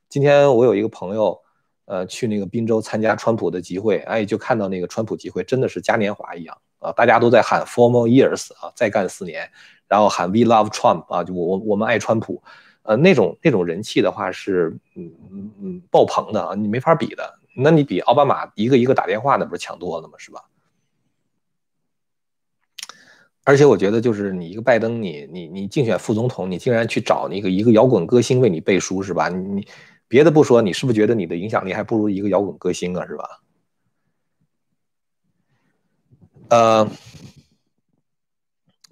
今天我有一个朋友，呃，去那个滨州参加川普的集会，哎，就看到那个川普集会真的是嘉年华一样啊！大家都在喊 Four more years 啊，再干四年，然后喊 We love Trump 啊，就我我我们爱川普，呃，那种那种人气的话是嗯嗯嗯爆棚的啊，你没法比的。那你比奥巴马一个一个打电话，那不是强多了吗？是吧？而且我觉得，就是你一个拜登，你你你竞选副总统，你竟然去找那个一个摇滚歌星为你背书，是吧？你你别的不说，你是不是觉得你的影响力还不如一个摇滚歌星啊？是吧？呃，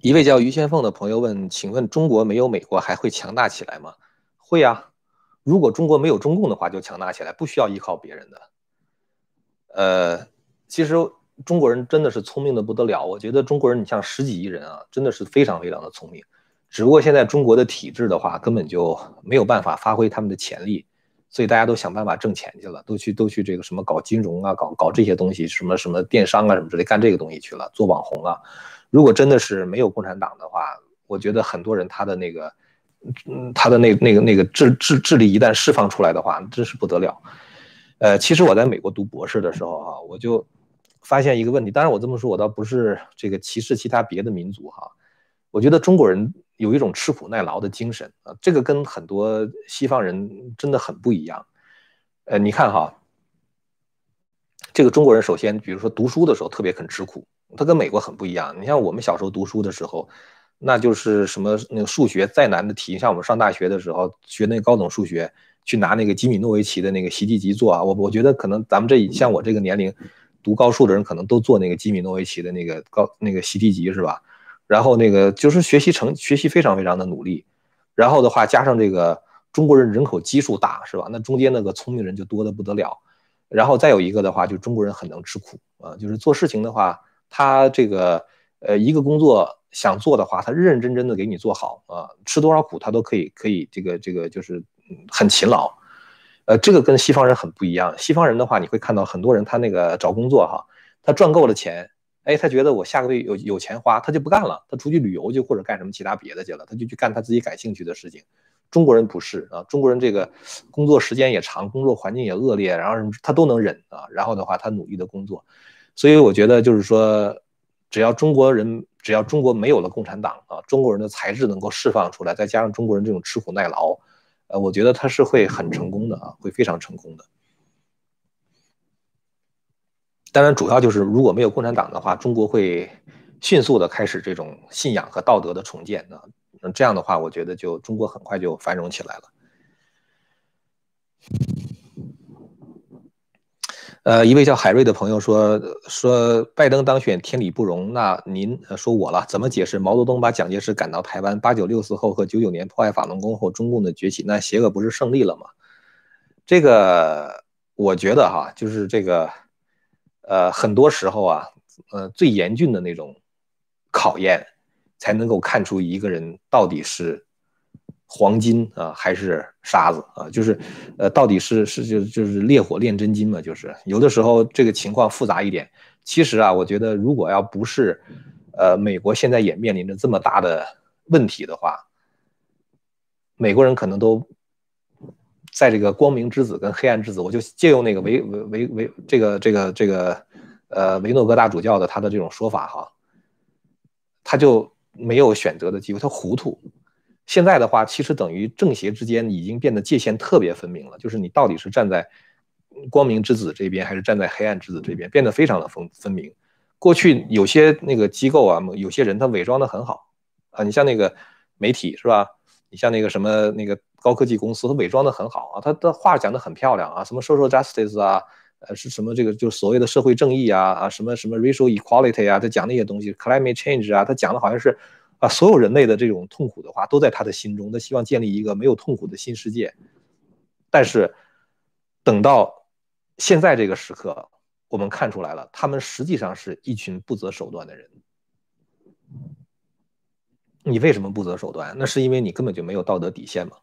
一位叫于先凤的朋友问：“请问中国没有美国还会强大起来吗？”会呀。如果中国没有中共的话，就强大起来，不需要依靠别人的。呃，其实中国人真的是聪明的不得了。我觉得中国人，你像十几亿人啊，真的是非常非常的聪明。只不过现在中国的体制的话，根本就没有办法发挥他们的潜力，所以大家都想办法挣钱去了，都去都去这个什么搞金融啊，搞搞这些东西，什么什么电商啊什么之类，干这个东西去了，做网红啊。如果真的是没有共产党的话，我觉得很多人他的那个，嗯，他的那那个那个智智智力一旦释放出来的话，真是不得了。呃，其实我在美国读博士的时候啊，我就发现一个问题。当然，我这么说，我倒不是这个歧视其他别的民族哈。我觉得中国人有一种吃苦耐劳的精神啊，这个跟很多西方人真的很不一样。呃，你看哈，这个中国人首先，比如说读书的时候特别肯吃苦，他跟美国很不一样。你像我们小时候读书的时候，那就是什么那个数学再难的题，像我们上大学的时候学那高等数学。去拿那个吉米诺维奇的那个习题集做啊，我我觉得可能咱们这像我这个年龄读高数的人，可能都做那个吉米诺维奇的那个高那个习题集是吧？然后那个就是学习成学习非常非常的努力，然后的话加上这个中国人人口基数大是吧？那中间那个聪明人就多的不得了，然后再有一个的话，就中国人很能吃苦啊，就是做事情的话，他这个呃一个工作想做的话，他认认真真的给你做好啊，吃多少苦他都可以可以这个这个就是。很勤劳，呃，这个跟西方人很不一样。西方人的话，你会看到很多人，他那个找工作哈，他赚够了钱，哎，他觉得我下个月有有钱花，他就不干了，他出去旅游去或者干什么其他别的去了，他就去干他自己感兴趣的事情。中国人不是啊，中国人这个工作时间也长，工作环境也恶劣，然后他都能忍啊，然后的话他努力的工作。所以我觉得就是说，只要中国人，只要中国没有了共产党啊，中国人的才智能够释放出来，再加上中国人这种吃苦耐劳。呃，我觉得他是会很成功的啊，会非常成功的。当然，主要就是如果没有共产党的话，中国会迅速的开始这种信仰和道德的重建啊。那这样的话，我觉得就中国很快就繁荣起来了。呃，一位叫海瑞的朋友说说拜登当选天理不容，那您说我了，怎么解释毛泽东把蒋介石赶到台湾，八九六四后和九九年破坏法轮功后，中共的崛起，那邪恶不是胜利了吗？这个我觉得哈，就是这个，呃，很多时候啊，呃，最严峻的那种考验，才能够看出一个人到底是。黄金啊，还是沙子啊？就是，呃，到底是是就就是烈火炼真金嘛？就是有的时候这个情况复杂一点。其实啊，我觉得如果要不是，呃，美国现在也面临着这么大的问题的话，美国人可能都在这个光明之子跟黑暗之子，我就借用那个维维维维这个这个这个呃维诺格大主教的他的这种说法哈，他就没有选择的机会，他糊涂。现在的话，其实等于正邪之间已经变得界限特别分明了，就是你到底是站在光明之子这边，还是站在黑暗之子这边，变得非常的分分明。过去有些那个机构啊，有些人他伪装的很好啊，你像那个媒体是吧？你像那个什么那个高科技公司，他伪装的很好啊，他的话讲的很漂亮啊，什么 social justice 啊，呃是什么这个就是所谓的社会正义啊啊，什么什么 racial equality 啊，他讲那些东西，climate change 啊，他讲的好像是。把所有人类的这种痛苦的话都在他的心中，他希望建立一个没有痛苦的新世界。但是，等到现在这个时刻，我们看出来了，他们实际上是一群不择手段的人。你为什么不择手段？那是因为你根本就没有道德底线嘛。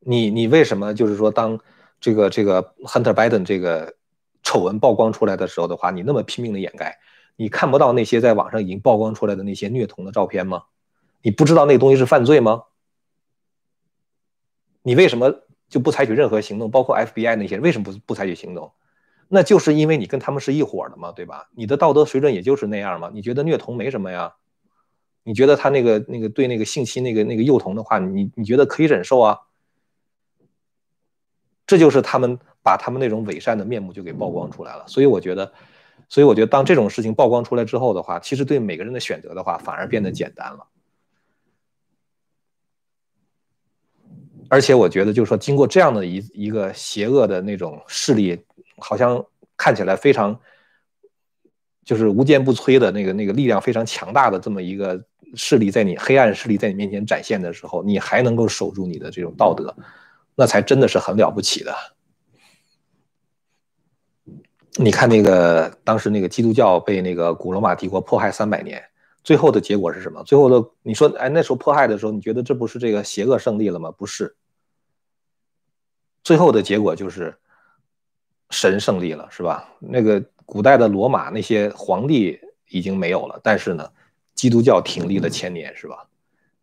你你为什么就是说，当这个这个 Hunter Biden 这个丑闻曝光出来的时候的话，你那么拼命的掩盖？你看不到那些在网上已经曝光出来的那些虐童的照片吗？你不知道那东西是犯罪吗？你为什么就不采取任何行动？包括 FBI 那些为什么不不采取行动？那就是因为你跟他们是一伙的嘛，对吧？你的道德水准也就是那样嘛。你觉得虐童没什么呀？你觉得他那个那个对那个性侵那个那个幼童的话，你你觉得可以忍受啊？这就是他们把他们那种伪善的面目就给曝光出来了。所以我觉得。所以我觉得，当这种事情曝光出来之后的话，其实对每个人的选择的话，反而变得简单了。而且我觉得，就是说，经过这样的一一个邪恶的那种势力，好像看起来非常，就是无坚不摧的那个那个力量非常强大的这么一个势力，在你黑暗势力在你面前展现的时候，你还能够守住你的这种道德，那才真的是很了不起的。你看那个当时那个基督教被那个古罗马帝国迫害三百年，最后的结果是什么？最后的你说，哎，那时候迫害的时候，你觉得这不是这个邪恶胜利了吗？不是，最后的结果就是神胜利了，是吧？那个古代的罗马那些皇帝已经没有了，但是呢，基督教挺立了千年，是吧？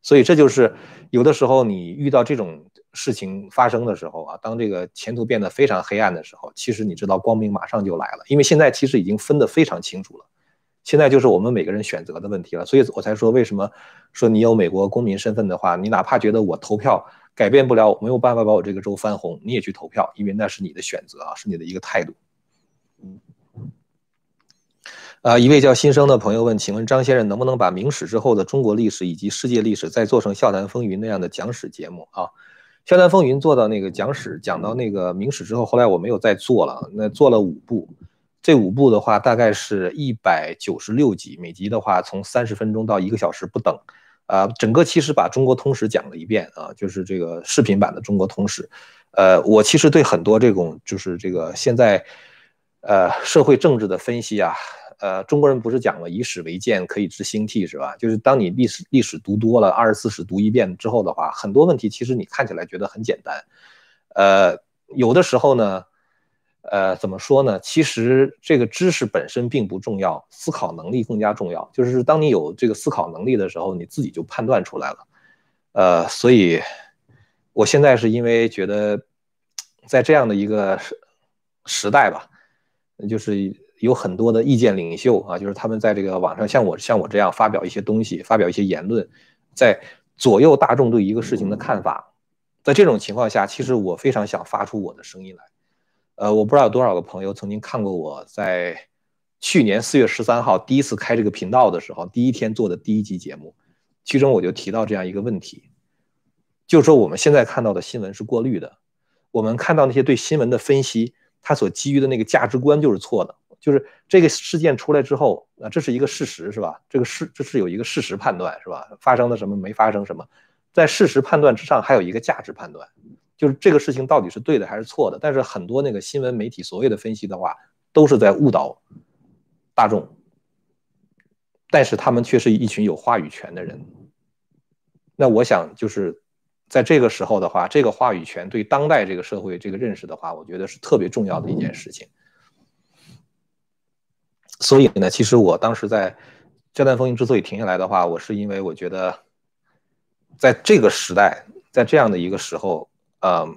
所以这就是有的时候你遇到这种。事情发生的时候啊，当这个前途变得非常黑暗的时候，其实你知道光明马上就来了，因为现在其实已经分得非常清楚了。现在就是我们每个人选择的问题了，所以我才说为什么说你有美国公民身份的话，你哪怕觉得我投票改变不了，我没有办法把我这个州翻红，你也去投票，因为那是你的选择啊，是你的一个态度。嗯啊，一位叫新生的朋友问，请问张先生能不能把明史之后的中国历史以及世界历史再做成《笑谈风云》那样的讲史节目啊？《笑谈风云》做到那个讲史，讲到那个明史之后，后来我没有再做了。那做了五部，这五部的话大概是一百九十六集，每集的话从三十分钟到一个小时不等。啊，整个其实把中国通史讲了一遍啊，就是这个视频版的中国通史。呃，我其实对很多这种就是这个现在，呃，社会政治的分析啊。呃，中国人不是讲了以史为鉴，可以知兴替是吧？就是当你历史历史读多了，二十四史读一遍之后的话，很多问题其实你看起来觉得很简单。呃，有的时候呢，呃，怎么说呢？其实这个知识本身并不重要，思考能力更加重要。就是当你有这个思考能力的时候，你自己就判断出来了。呃，所以我现在是因为觉得，在这样的一个时时代吧，就是。有很多的意见领袖啊，就是他们在这个网上像我像我这样发表一些东西，发表一些言论，在左右大众对一个事情的看法。在这种情况下，其实我非常想发出我的声音来。呃，我不知道有多少个朋友曾经看过我在去年四月十三号第一次开这个频道的时候，第一天做的第一集节目，其中我就提到这样一个问题，就是说我们现在看到的新闻是过滤的，我们看到那些对新闻的分析，它所基于的那个价值观就是错的。就是这个事件出来之后，啊，这是一个事实，是吧？这个事这是有一个事实判断，是吧？发生了什么，没发生什么，在事实判断之上还有一个价值判断，就是这个事情到底是对的还是错的。但是很多那个新闻媒体所谓的分析的话，都是在误导大众，但是他们却是一群有话语权的人。那我想就是在这个时候的话，这个话语权对当代这个社会这个认识的话，我觉得是特别重要的一件事情。所以呢，其实我当时在《焦点风云》之所以停下来的话，我是因为我觉得，在这个时代，在这样的一个时候，呃，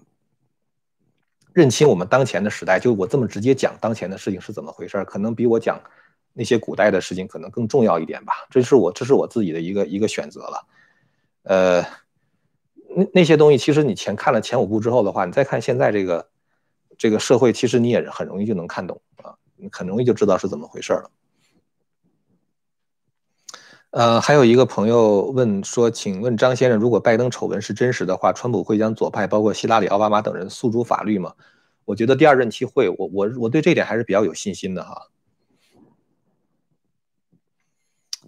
认清我们当前的时代，就我这么直接讲当前的事情是怎么回事，可能比我讲那些古代的事情可能更重要一点吧。这是我这是我自己的一个一个选择了。呃，那那些东西，其实你前看了前五部之后的话，你再看现在这个这个社会，其实你也很容易就能看懂啊。你很容易就知道是怎么回事了。呃，还有一个朋友问说：“请问张先生，如果拜登丑闻是真实的话，川普会将左派，包括希拉里、奥巴马等人诉诸法律吗？”我觉得第二任期会，我我我对这点还是比较有信心的哈。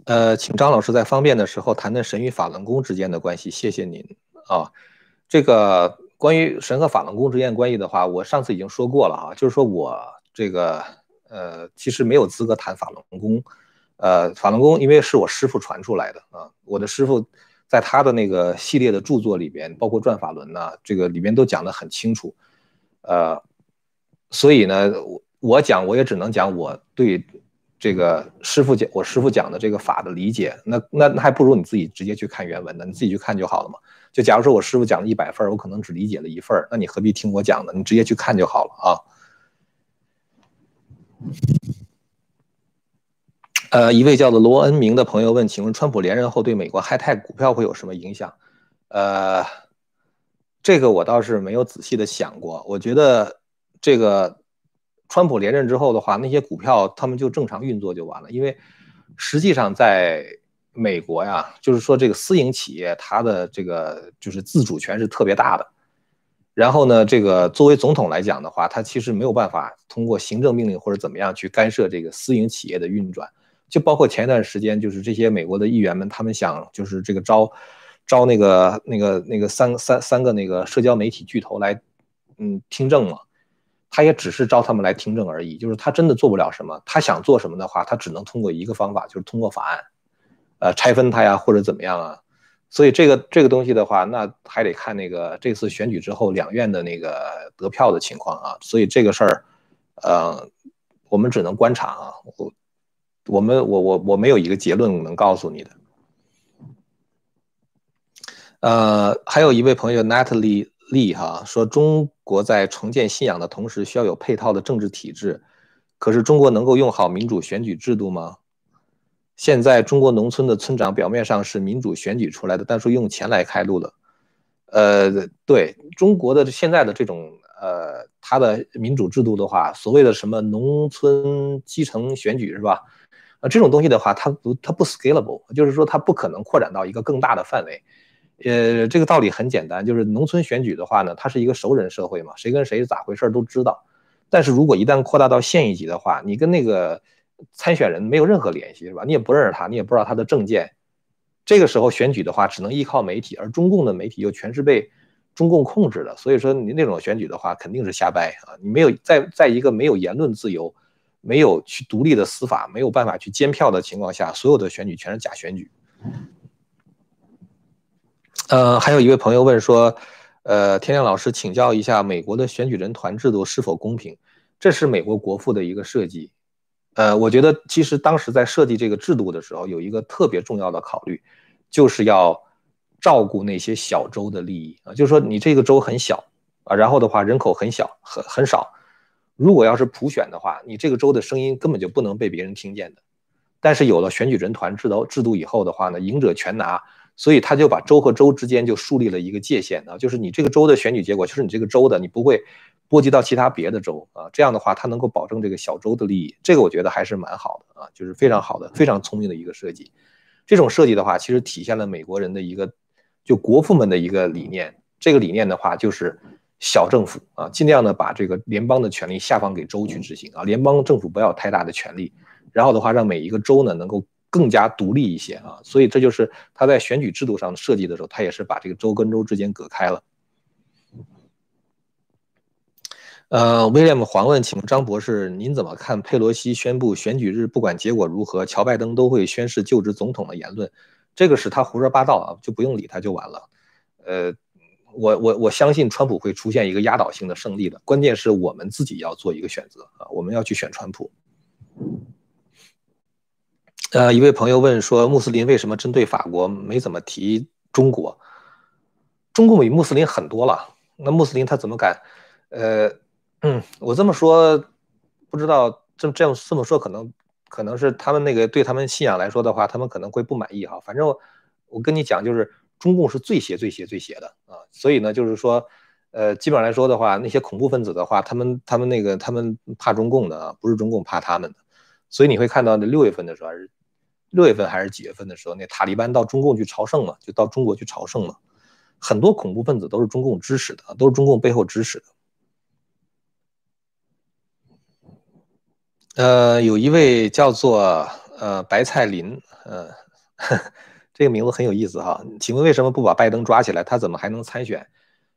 呃，请张老师在方便的时候谈谈神与法轮功之间的关系，谢谢您啊。这个关于神和法轮功之间关系的话，我上次已经说过了哈，就是说我这个。呃，其实没有资格谈法轮功，呃，法轮功因为是我师傅传出来的啊，我的师傅在他的那个系列的著作里边，包括转法轮呐，这个里边都讲得很清楚，呃，所以呢，我我讲我也只能讲我对这个师傅讲我师傅讲的这个法的理解，那那那还不如你自己直接去看原文呢，你自己去看就好了嘛。就假如说我师傅讲了一百份，我可能只理解了一份，那你何必听我讲呢？你直接去看就好了啊。呃，一位叫做罗恩明的朋友问：“请问川普连任后对美国 Hi Tech 股票会有什么影响？”呃，这个我倒是没有仔细的想过。我觉得这个川普连任之后的话，那些股票他们就正常运作就完了。因为实际上在美国呀，就是说这个私营企业它的这个就是自主权是特别大的。然后呢，这个作为总统来讲的话，他其实没有办法通过行政命令或者怎么样去干涉这个私营企业的运转。就包括前一段时间，就是这些美国的议员们，他们想就是这个招招那个那个那个三三三个那个社交媒体巨头来，嗯，听证嘛。他也只是招他们来听证而已，就是他真的做不了什么。他想做什么的话，他只能通过一个方法，就是通过法案，呃，拆分他呀，或者怎么样啊。所以这个这个东西的话，那还得看那个这次选举之后两院的那个得票的情况啊。所以这个事儿，呃，我们只能观察啊。我我们我我我没有一个结论能告诉你的。呃，还有一位朋友 Natalie Lee 哈说，中国在重建信仰的同时，需要有配套的政治体制。可是中国能够用好民主选举制度吗？现在中国农村的村长表面上是民主选举出来的，但是用钱来开路的。呃，对中国的现在的这种呃，它的民主制度的话，所谓的什么农村基层选举是吧？啊，这种东西的话，它不它不 scalable，就是说它不可能扩展到一个更大的范围。呃，这个道理很简单，就是农村选举的话呢，它是一个熟人社会嘛，谁跟谁咋回事都知道。但是如果一旦扩大到县一级的话，你跟那个。参选人没有任何联系，是吧？你也不认识他，你也不知道他的证件。这个时候选举的话，只能依靠媒体，而中共的媒体又全是被中共控制的，所以说你那种选举的话，肯定是瞎掰啊！你没有在在一个没有言论自由、没有去独立的司法、没有办法去监票的情况下，所有的选举全是假选举。呃，还有一位朋友问说，呃，天亮老师请教一下，美国的选举人团制度是否公平？这是美国国父的一个设计。呃，我觉得其实当时在设计这个制度的时候，有一个特别重要的考虑，就是要照顾那些小州的利益啊。就是说，你这个州很小啊，然后的话人口很小，很很少。如果要是普选的话，你这个州的声音根本就不能被别人听见的。但是有了选举人团制度制度以后的话呢，赢者全拿，所以他就把州和州之间就树立了一个界限啊，就是你这个州的选举结果就是你这个州的，你不会。波及到其他别的州啊，这样的话，它能够保证这个小州的利益，这个我觉得还是蛮好的啊，就是非常好的、非常聪明的一个设计。这种设计的话，其实体现了美国人的一个，就国父们的一个理念。这个理念的话，就是小政府啊，尽量的把这个联邦的权利下放给州去执行啊，联邦政府不要太大的权利，然后的话，让每一个州呢能够更加独立一些啊。所以这就是他在选举制度上设计的时候，他也是把这个州跟州之间隔开了。呃，威廉姆黄问，请张博士，您怎么看佩洛西宣布选举日不管结果如何，乔拜登都会宣誓就职总统的言论？这个是他胡说八道啊，就不用理他就完了。呃，我我我相信川普会出现一个压倒性的胜利的，关键是我们自己要做一个选择啊，我们要去选川普。呃，一位朋友问说，穆斯林为什么针对法国没怎么提中国？中共比穆斯林很多了，那穆斯林他怎么敢？呃。嗯，我这么说，不知道这这样这么说，可能可能是他们那个对他们信仰来说的话，他们可能会不满意哈。反正我跟你讲，就是中共是最邪最邪最邪的啊。所以呢，就是说，呃，基本上来说的话，那些恐怖分子的话，他们他们那个他们怕中共的啊，不是中共怕他们的。所以你会看到，那六月份的时候还是六月份还是几月份的时候，那塔利班到中共去朝圣嘛，就到中国去朝圣嘛。很多恐怖分子都是中共支持的，都是中共背后支持的。呃，有一位叫做呃白菜林，呃，<laughs> 这个名字很有意思哈。请问为什么不把拜登抓起来？他怎么还能参选？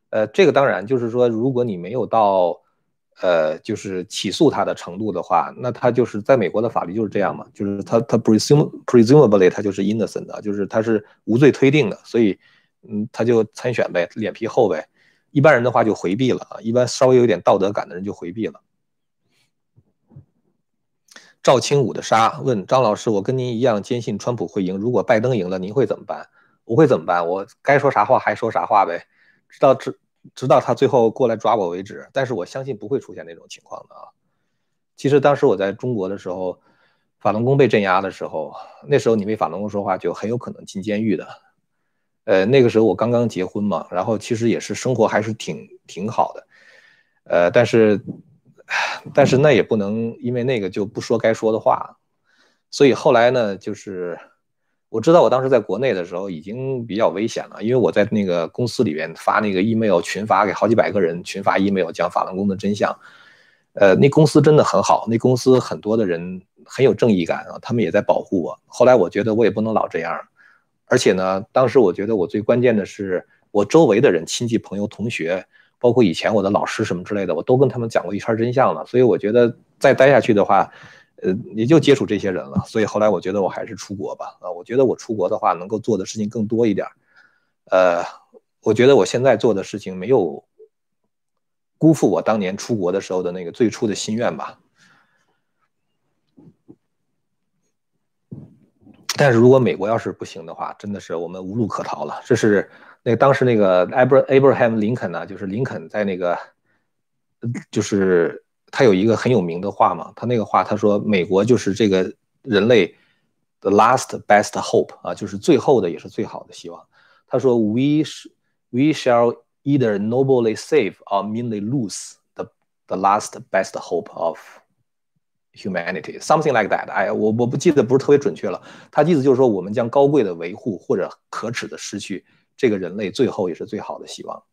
呃，这个当然就是说，如果你没有到呃就是起诉他的程度的话，那他就是在美国的法律就是这样嘛，就是他他 presume presumably 他就是 innocent 的，就是他是无罪推定的，所以嗯他就参选呗，脸皮厚呗。一般人的话就回避了啊，一般稍微有点道德感的人就回避了。赵清武的杀问张老师：“我跟您一样坚信川普会赢，如果拜登赢了，您会怎么办？我会怎么办？我该说啥话还说啥话呗，直到直直到他最后过来抓我为止。但是我相信不会出现那种情况的啊。其实当时我在中国的时候，法轮功被镇压的时候，那时候你为法轮功说话就很有可能进监狱的。呃，那个时候我刚刚结婚嘛，然后其实也是生活还是挺挺好的，呃，但是。”但是那也不能因为那个就不说该说的话，所以后来呢，就是我知道我当时在国内的时候已经比较危险了，因为我在那个公司里边发那个 email 群发给好几百个人群发 email 讲法轮功的真相，呃，那公司真的很好，那公司很多的人很有正义感啊，他们也在保护我。后来我觉得我也不能老这样，而且呢，当时我觉得我最关键的是我周围的人，亲戚朋友同学。包括以前我的老师什么之类的，我都跟他们讲过一圈真相了。所以我觉得再待下去的话，呃，也就接触这些人了。所以后来我觉得我还是出国吧。啊，我觉得我出国的话，能够做的事情更多一点。呃，我觉得我现在做的事情没有辜负我当年出国的时候的那个最初的心愿吧。但是如果美国要是不行的话，真的是我们无路可逃了。这是那当时那个 Abraham Lincoln 呢，就是林肯在那个，就是他有一个很有名的话嘛，他那个话他说美国就是这个人类的 last best hope 啊，就是最后的也是最好的希望。他说 we we shall either nobly save or meanly lose the the last best hope of Humanity, something like that. 哎，我我不记得不是特别准确了。他意思就是说，我们将高贵的维护，或者可耻的失去这个人类最后也是最好的希望。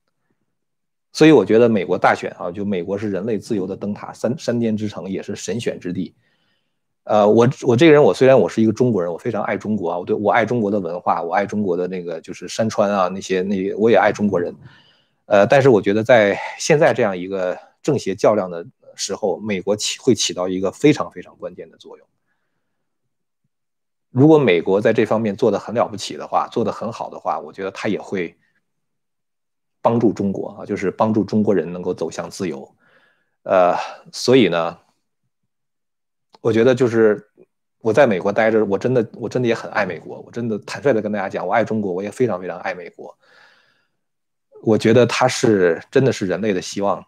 所以我觉得美国大选啊，就美国是人类自由的灯塔，山山巅之城，也是神选之地。呃，我我这个人，我虽然我是一个中国人，我非常爱中国啊，我对我爱中国的文化，我爱中国的那个就是山川啊，那些那我也爱中国人。呃，但是我觉得在现在这样一个政邪较量的。时候，美国起会起到一个非常非常关键的作用。如果美国在这方面做的很了不起的话，做的很好的话，我觉得他也会帮助中国啊，就是帮助中国人能够走向自由。呃，所以呢，我觉得就是我在美国待着，我真的我真的也很爱美国，我真的坦率的跟大家讲，我爱中国，我也非常非常爱美国。我觉得它是真的是人类的希望。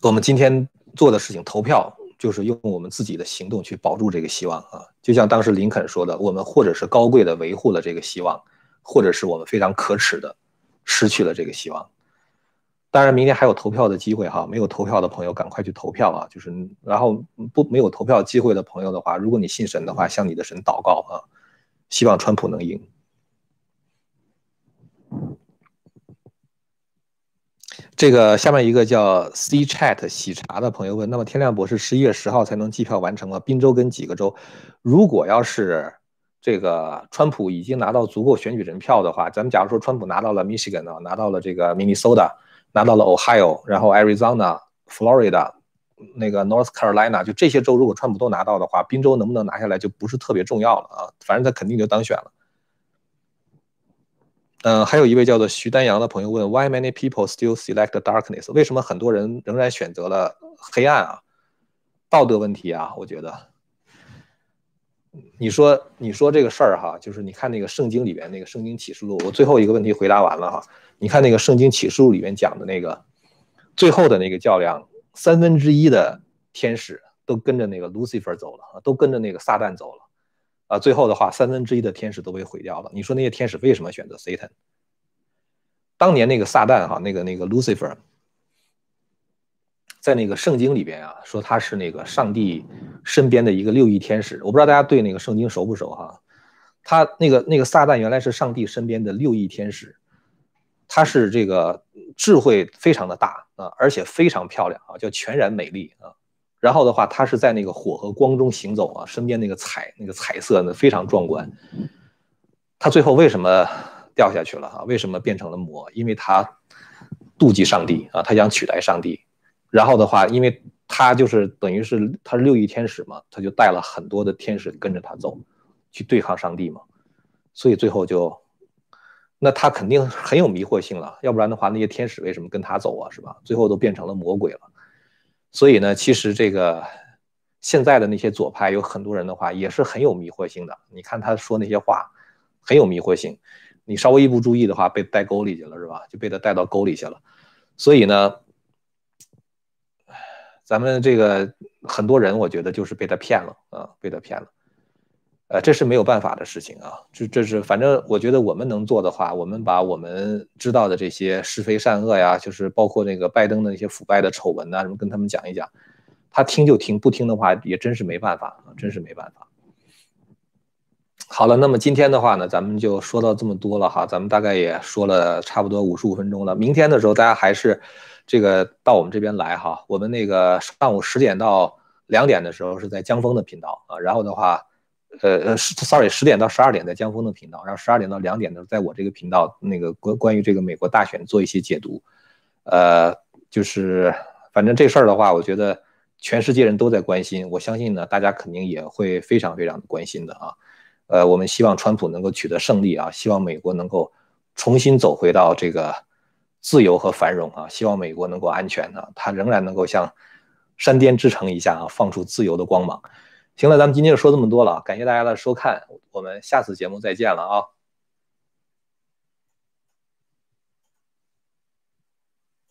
我们今天做的事情，投票就是用我们自己的行动去保住这个希望啊！就像当时林肯说的，我们或者是高贵的维护了这个希望，或者是我们非常可耻的失去了这个希望。当然，明天还有投票的机会哈，没有投票的朋友赶快去投票啊！就是，然后不没有投票机会的朋友的话，如果你信神的话，向你的神祷告啊，希望川普能赢。这个下面一个叫 C Chat 喜茶的朋友问：那么天亮博士十一月十号才能计票完成吗？宾州跟几个州？如果要是这个川普已经拿到足够选举人票的话，咱们假如说川普拿到了 Michigan 啊，拿到了这个 Minnesota，拿到了 Ohio，然后 Arizona、Florida，那个 North Carolina，就这些州，如果川普都拿到的话，宾州能不能拿下来就不是特别重要了啊，反正他肯定就当选了。嗯，还有一位叫做徐丹阳的朋友问：Why many people still select darkness？为什么很多人仍然选择了黑暗啊？道德问题啊，我觉得。你说，你说这个事儿哈，就是你看那个圣经里边那个圣经启示录，我最后一个问题回答完了哈。你看那个圣经启示录里面讲的那个最后的那个较量，三分之一的天使都跟着那个 Lucifer 走了，都跟着那个撒旦走了。啊，最后的话，三分之一的天使都被毁掉了。你说那些天使为什么选择 Satan？当年那个撒旦哈，那个那个 Lucifer，在那个圣经里边啊，说他是那个上帝身边的一个六翼天使。我不知道大家对那个圣经熟不熟哈？他那个那个撒旦原来是上帝身边的六翼天使，他是这个智慧非常的大啊，而且非常漂亮啊，叫全然美丽啊。然后的话，他是在那个火和光中行走啊，身边那个彩那个彩色呢非常壮观。他最后为什么掉下去了啊？为什么变成了魔？因为他妒忌上帝啊，他想取代上帝。然后的话，因为他就是等于是他是六翼天使嘛，他就带了很多的天使跟着他走，去对抗上帝嘛。所以最后就，那他肯定很有迷惑性了。要不然的话，那些天使为什么跟他走啊？是吧？最后都变成了魔鬼了。所以呢，其实这个现在的那些左派有很多人的话，也是很有迷惑性的。你看他说那些话，很有迷惑性。你稍微一不注意的话，被带沟里去了，是吧？就被他带到沟里去了。所以呢，咱们这个很多人，我觉得就是被他骗了啊，被他骗了。呃，这是没有办法的事情啊。这这是反正我觉得我们能做的话，我们把我们知道的这些是非善恶呀，就是包括那个拜登的那些腐败的丑闻呐，什么跟他们讲一讲。他听就听，不听的话也真是没办法啊，真是没办法。好了，那么今天的话呢，咱们就说到这么多了哈，咱们大概也说了差不多五十五分钟了。明天的时候大家还是这个到我们这边来哈，我们那个上午十点到两点的时候是在江峰的频道啊，然后的话。呃呃，sorry，十点到十二点在江峰的频道，然后十二点到两点呢，在我这个频道那个关关于这个美国大选做一些解读。呃，就是反正这事儿的话，我觉得全世界人都在关心，我相信呢，大家肯定也会非常非常的关心的啊。呃，我们希望川普能够取得胜利啊，希望美国能够重新走回到这个自由和繁荣啊，希望美国能够安全啊，它仍然能够像山巅之城一下啊，放出自由的光芒。行了，咱们今天就说这么多了，感谢大家的收看，我们下次节目再见了啊。